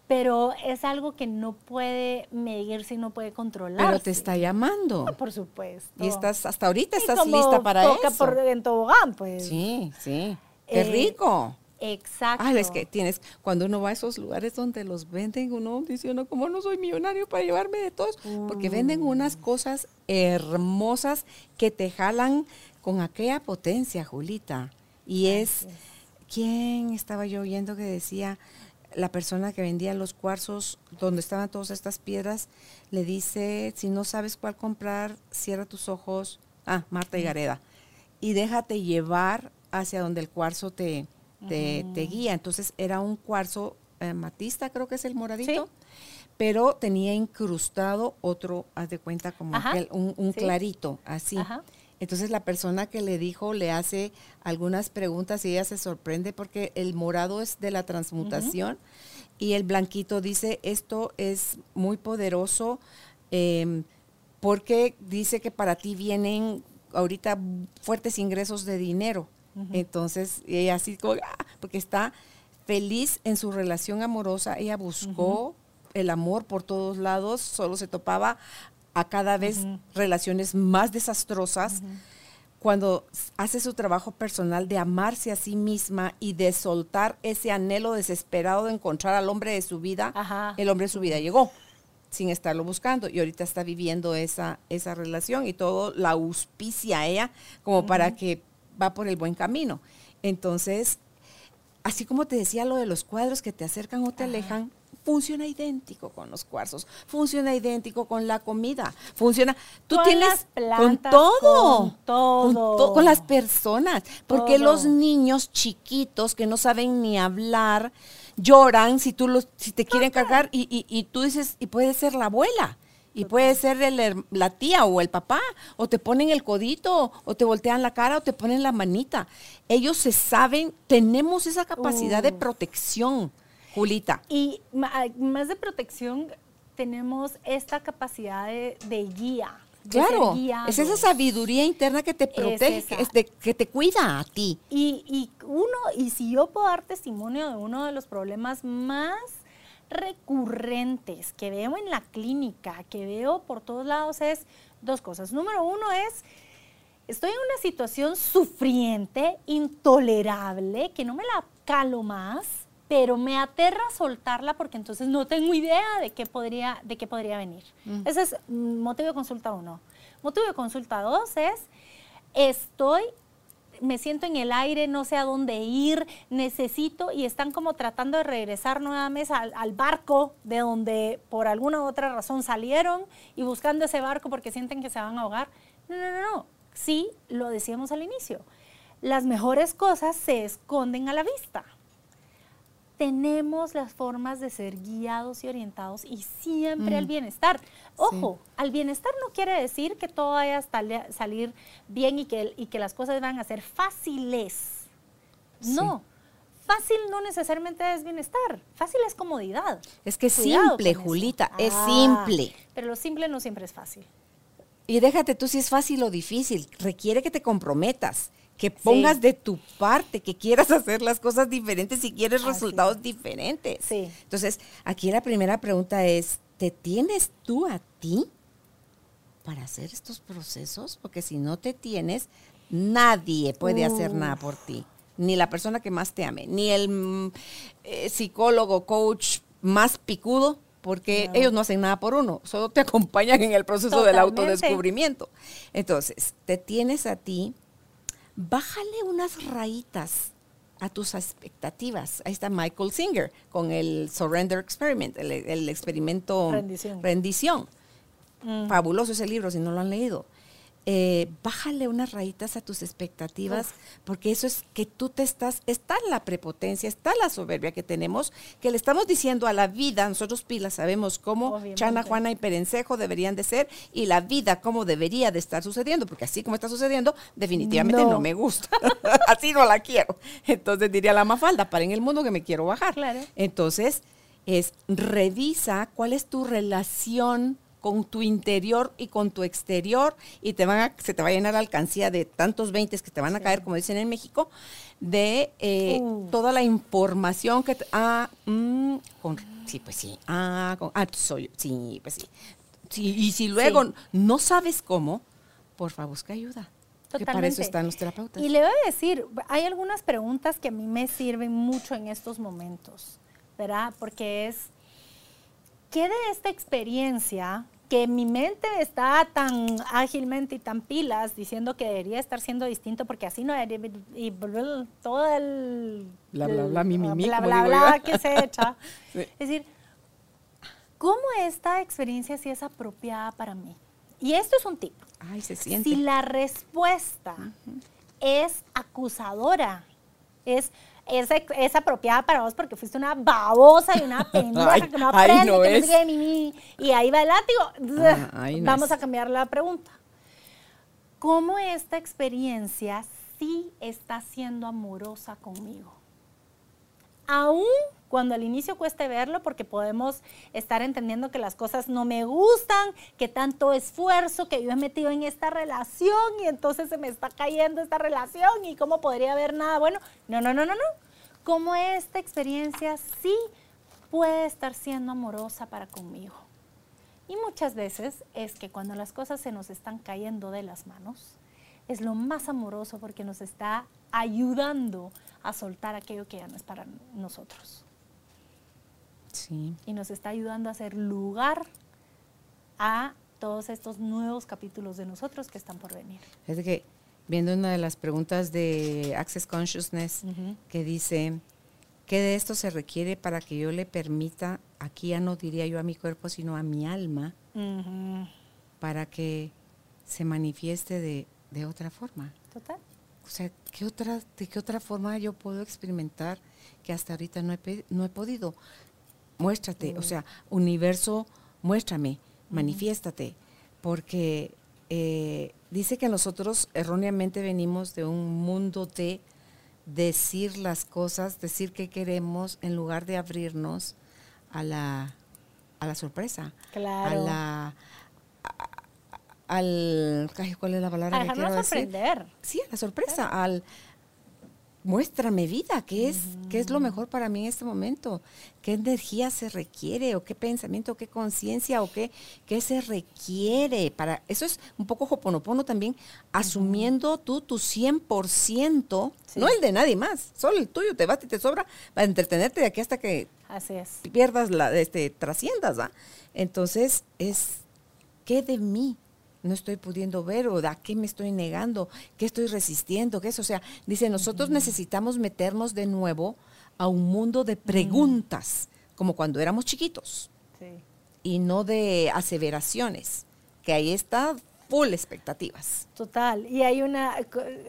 pero es algo que no puede medirse y no puede controlar. Pero te está llamando. Por supuesto. Y estás, hasta ahorita Y estás como lista para eso. por en tobogán, pues. Sí, sí. Qué Eh, rico. Exacto. Ah, es que tienes, cuando uno va a esos lugares donde los venden, uno dice, uno, ¿cómo no soy millonario para llevarme de todos? Porque venden unas cosas hermosas que te jalan con aquella potencia, Julita. Y es, ¿quién estaba yo oyendo que decía, la persona que vendía los cuarzos, donde estaban todas estas piedras, le dice, si no sabes cuál comprar, cierra tus ojos. Ah, Marta y Gareda. Y déjate llevar hacia donde el cuarzo te, te, te guía. Entonces era un cuarzo eh, matista, creo que es el moradito. pero tenía incrustado otro, haz de cuenta, como aquel, un, un sí. clarito, así. Ajá. Entonces la persona que le dijo le hace algunas preguntas y ella se sorprende porque el morado es de la transmutación y el blanquito dice, esto es muy poderoso em, porque dice que para ti vienen ahorita fuertes ingresos de dinero. Entonces ella así como, "Ah", porque está feliz en su relación amorosa, ella buscó el amor por todos lados, solo se topaba a cada vez relaciones más desastrosas. Cuando hace su trabajo personal de amarse a sí misma y de soltar ese anhelo desesperado de encontrar al hombre de su vida, Ajá. el hombre de su vida llegó sin estarlo buscando y ahorita está viviendo esa, esa relación y todo la auspicia a ella como para que va por el buen camino. Entonces, así como te decía lo de los cuadros que te acercan o te alejan, funciona idéntico con los cuarzos, funciona idéntico con la comida, funciona, tú Con tienes las con todo, con todo. to- con las personas, porque Todo. los niños chiquitos que no saben ni hablar lloran si tú los, si te quieren cargar y, y- y tú dices y puede ser la abuela. Y puede ser el la tía o el papá, o te ponen el codito, o te voltean la cara, o te ponen la manita. Ellos se saben, tenemos esa capacidad de Uh. protección, Julita. Y ah, más de protección, tenemos esta capacidad de, de guía. de Claro, es esa sabiduría interna que te protege, que, es de- que te cuida a ti. Y, y uno, y si yo puedo dar testimonio de uno de los problemas más recurrentes que veo en la clínica, que veo por todos lados, es dos cosas. Número uno es, estoy en una situación sufriente, intolerable, que no me la calo más, pero me aterra soltarla porque entonces no tengo idea de qué podría, de qué podría venir. Ese es mm, motivo de consulta uno. Motivo de consulta dos es, estoy me siento en el aire, no sé a dónde ir, necesito y están como tratando de regresar nuevamente al, al barco de donde por alguna u otra razón salieron y buscando ese barco porque sienten que se van a ahogar. No, no, no, no. Sí, lo decíamos al inicio. Las mejores cosas se esconden a la vista. Tenemos las formas de ser guiados y orientados y siempre al bienestar. Ojo, al bienestar no quiere decir que todo vaya a sali- salir bien y que, y que las cosas van a ser fáciles. No, fácil no necesariamente es bienestar, fácil es comodidad. Es que es simple. Julita, es Ah, simple. Pero lo simple no siempre es fácil. Y déjate tú si es fácil o difícil, requiere que te comprometas, que pongas de tu parte, que quieras hacer las cosas diferentes y quieres Así. resultados diferentes. Sí. Entonces, aquí la primera pregunta es, ¿te tienes tú a ti para hacer estos procesos? Porque si no te tienes, nadie puede hacer nada por ti. Ni la persona que más te ame, ni el mm, eh, psicólogo, coach más picudo, porque No. ellos no hacen nada por uno, solo te acompañan en el proceso del Totalmente. autodescubrimiento. Entonces, te tienes a ti, bájale unas rayitas a tus expectativas. Ahí está Michael Singer con el Surrender Experiment, el, el experimento Rendición. rendición. Mm. Fabuloso ese libro, si no lo han leído. Eh, bájale unas rayitas a tus expectativas, porque eso es que tú te estás, está la prepotencia, está la soberbia que tenemos, que le estamos diciendo a la vida, nosotros pilas sabemos cómo Obviamente. Chana, Juana y Perencejo deberían de ser, y la vida cómo debería de estar sucediendo, porque así como está sucediendo, definitivamente no, No. me gusta, así no la quiero. Entonces diría la mafalda, para en el mundo que me quiero bajar. Claro. Entonces, es revisa cuál es tu relación con tu interior y con tu exterior y te van a, se te va a llenar la alcancía de tantos veintes que te van a caer, como dicen en México, de eh, Uh. toda la información que te, ah, mm, con, sí, pues sí, ah, con, ah, soy, sí, pues sí. Sí, y si luego Sí. no sabes cómo, por favor busca ayuda. Que para eso Totalmente. están los terapeutas. Y le voy a decir, hay algunas preguntas que a mí me sirven mucho en estos momentos, ¿verdad? Porque es, ¿qué de esta experiencia que mi mente está tan ágilmente y tan pilas diciendo que debería estar siendo distinto porque así no debería- y todo el Bla, bla, bla, mi, mi, mi, bla, bla, bla que se echa. Sí. Es decir, ¿cómo esta experiencia sí es apropiada para mí? Y esto es un tip. Ay, se siente. Si la respuesta es acusadora, es es, es apropiada para vos porque fuiste una babosa y una pendeja Ay, que no aprende, no que no mi, mi, y ahí va el látigo. Ah, ay, no Vamos es. a cambiar la pregunta. ¿Cómo esta experiencia sí está siendo amorosa conmigo? Aún cuando al inicio cueste verlo, porque podemos estar entendiendo que las cosas no me gustan, que tanto esfuerzo que yo he metido en esta relación y entonces se me está cayendo esta relación y cómo podría haber nada bueno. No, no, no, no, no. Cómo esta experiencia sí puede estar siendo amorosa para conmigo. Y muchas veces es que cuando las cosas se nos están cayendo de las manos, es lo más amoroso porque nos está ayudando a soltar aquello que ya no es para nosotros. Sí. Y nos está ayudando a hacer lugar a todos estos nuevos capítulos de nosotros que están por venir. Es que viendo una de las preguntas de Access Consciousness que dice, ¿qué de esto se requiere para que yo le permita, aquí ya no diría yo a mi cuerpo, sino a mi alma, para que se manifieste de, de otra forma? Total. O sea, ¿qué otra, ¿de qué otra forma yo puedo experimentar que hasta ahorita no he, no he podido? Muéstrate, o sea, universo, muéstrame, manifiéstate, porque eh, dice que nosotros erróneamente venimos de un mundo de decir las cosas, decir qué queremos, en lugar de abrirnos a la, a la sorpresa, Claro. a la... al, ¿cuál es la palabra A que quiero decir? sorprender. Sí, a la sorpresa, al muéstrame vida, ¿qué es, qué es lo mejor para mí en este momento? ¿Qué energía se requiere? ¿O qué pensamiento, qué conciencia, o qué, qué se requiere? para Eso es un poco hoponopono también, asumiendo tú tu 100%, Sí. no el de nadie más, solo el tuyo, te basta y te sobra para entretenerte de aquí hasta que Así es. pierdas la, este, trasciendas, ¿va? Entonces, es, ¿qué de mí no estoy pudiendo ver o a qué me estoy negando? ¿Qué estoy resistiendo? ¿Qué es? O sea, dice, nosotros necesitamos meternos de nuevo a un mundo de preguntas, como cuando éramos chiquitos, Sí. y no de aseveraciones, que ahí está full expectativas. Total. Y hay una,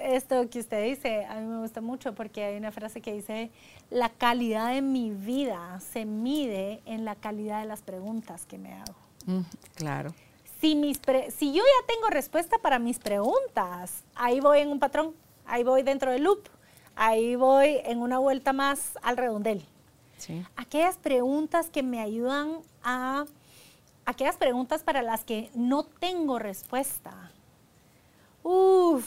esto que usted dice, a mí me gusta mucho porque hay una frase que dice, la calidad de mi vida se mide en la calidad de las preguntas que me hago. Mm, claro. Si, mis pre- si yo ya tengo respuesta para mis preguntas, ahí voy en un patrón, ahí voy dentro del loop, ahí voy en una vuelta más al redondel. Sí. Aquellas preguntas que me ayudan a, aquellas preguntas para las que no tengo respuesta. Uf,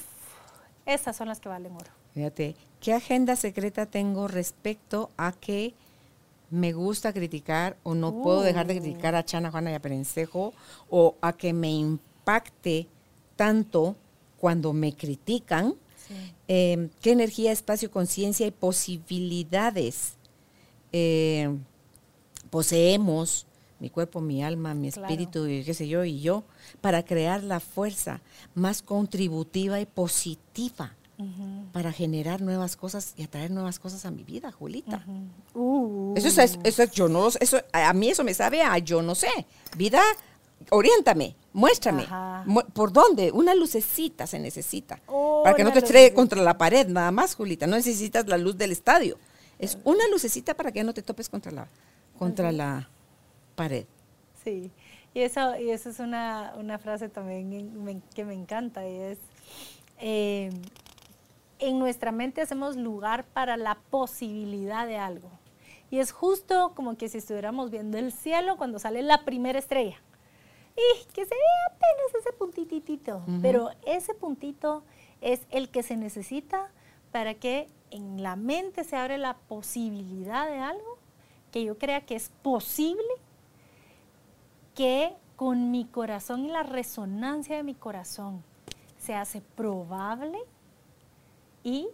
esas son las que valen oro. Fíjate, ¿qué agenda secreta tengo respecto a que me gusta criticar o no puedo dejar de Uh. criticar a Chana, Juana y a Perencejo o a que me impacte tanto cuando me critican? Eh, ¿Qué energía, espacio, conciencia y posibilidades eh, poseemos? Mi cuerpo, mi alma, mi Claro. espíritu, y qué sé yo, y yo, para crear la fuerza más contributiva y positiva para generar nuevas cosas y atraer nuevas cosas a mi vida, Julita. Uh, Eso es, eso es- yo no eso, a mí eso me sabe a yo no sé. Vida, oriéntame, muéstrame. Mu- ¿Por dónde? Una lucecita se necesita. Oh, para que no te estrelle contra la pared, nada más, Julita. No necesitas la luz del estadio. Es una lucecita para que no te topes contra la, contra la pared. Sí, y eso, y eso es una, una frase también me- que me encanta y es, eh, en nuestra mente hacemos lugar para la posibilidad de algo. Y es justo como que si estuviéramos viendo el cielo cuando sale la primera estrella. Y que se ve apenas ese puntitito, pero ese puntito es el que se necesita para que en la mente se abre la posibilidad de algo que yo crea que es posible que con mi corazón y la resonancia de mi corazón se hace probable y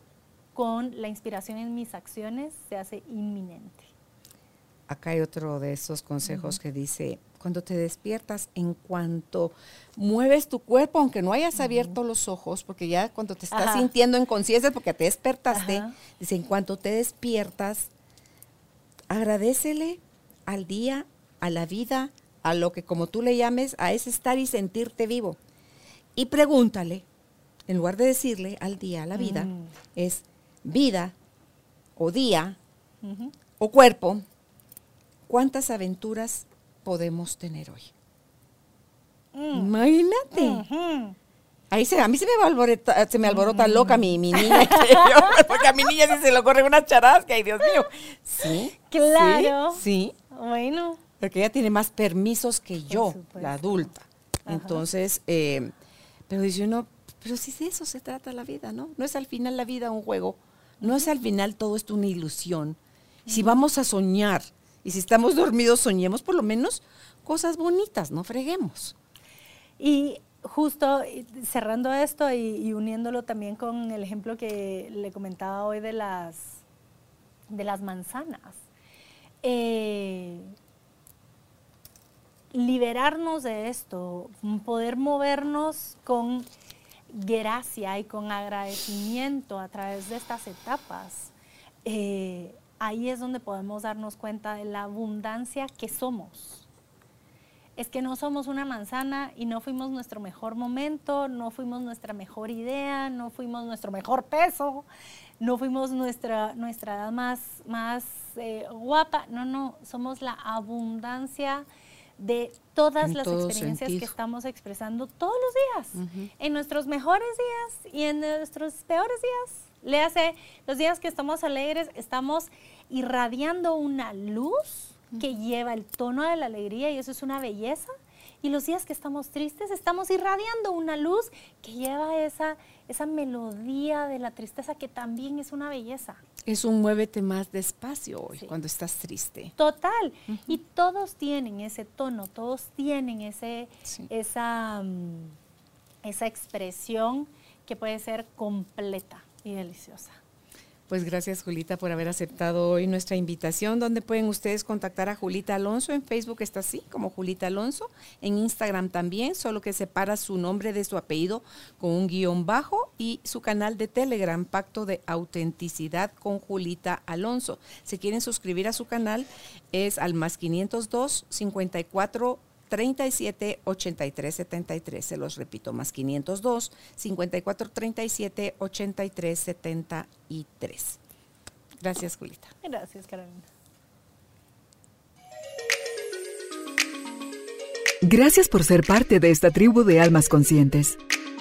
con la inspiración en mis acciones se hace inminente. Acá hay otro de esos consejos que dice, cuando te despiertas, en cuanto mueves tu cuerpo, aunque no hayas abierto los ojos, porque ya cuando te estás Ajá. sintiendo en conciencia, porque te despertaste, Ajá. dice, en cuanto te despiertas, agradecele al día, a la vida, a lo que como tú le llames, a ese estar y sentirte vivo. Y pregúntale, en lugar de decirle al día, a la vida, Mm. es vida, o día o cuerpo, ¿cuántas aventuras podemos tener hoy? Mm. Imagínate. Ahí se, a mí se me, alborota, se me alborota loca mi, mi niña, porque a mi niña sí se le ocurre una charasca, ay Dios mío. Sí. Claro. Sí. Bueno. Porque ella tiene más permisos que yo, la adulta. Entonces, eh, pero dice uno, pero si de eso se trata la vida, ¿no? No es al final la vida un juego, no es al final todo esto una ilusión. Si vamos a soñar y si estamos dormidos, soñemos por lo menos cosas bonitas, no freguemos. Y justo cerrando esto y, uniéndolo también con el ejemplo que le comentaba hoy de las, de las manzanas. Eh, liberarnos de esto, poder movernos con gracia y con agradecimiento a través de estas etapas, eh, ahí es donde podemos darnos cuenta de la abundancia que somos es que no somos una manzana y no fuimos nuestro mejor momento, no fuimos nuestra mejor idea, no fuimos nuestro mejor peso, no fuimos nuestra, nuestra edad más, más eh, guapa. No, no, somos la abundancia de todas las experiencias que estamos expresando todos los días, en nuestros mejores días y en nuestros peores días. Le hace los días que estamos alegres, estamos irradiando una luz que lleva el tono de la alegría y eso es una belleza. Y los días que estamos tristes, estamos irradiando una luz que lleva esa, esa melodía de la tristeza que también es una belleza. Es un muévete más despacio hoy cuando estás triste. Total. Y todos tienen ese tono, todos tienen ese, esa, mm, esa expresión que puede ser completa y deliciosa. Pues gracias Julita por haber aceptado hoy nuestra invitación. ¿Dónde pueden ustedes contactar a Julita Alonso? En Facebook está así, como Julita Alonso. En Instagram también, solo que separa su nombre de su apellido con un guion bajo y su canal de Telegram, Pacto de Autenticidad con Julita Alonso. Si quieren suscribir a su canal, es al más 502 54 37 83 73. Se los repito, más 502 54 37 83 73. Gracias, Julita. Gracias, Carolina. Gracias por ser parte de esta tribu de almas conscientes.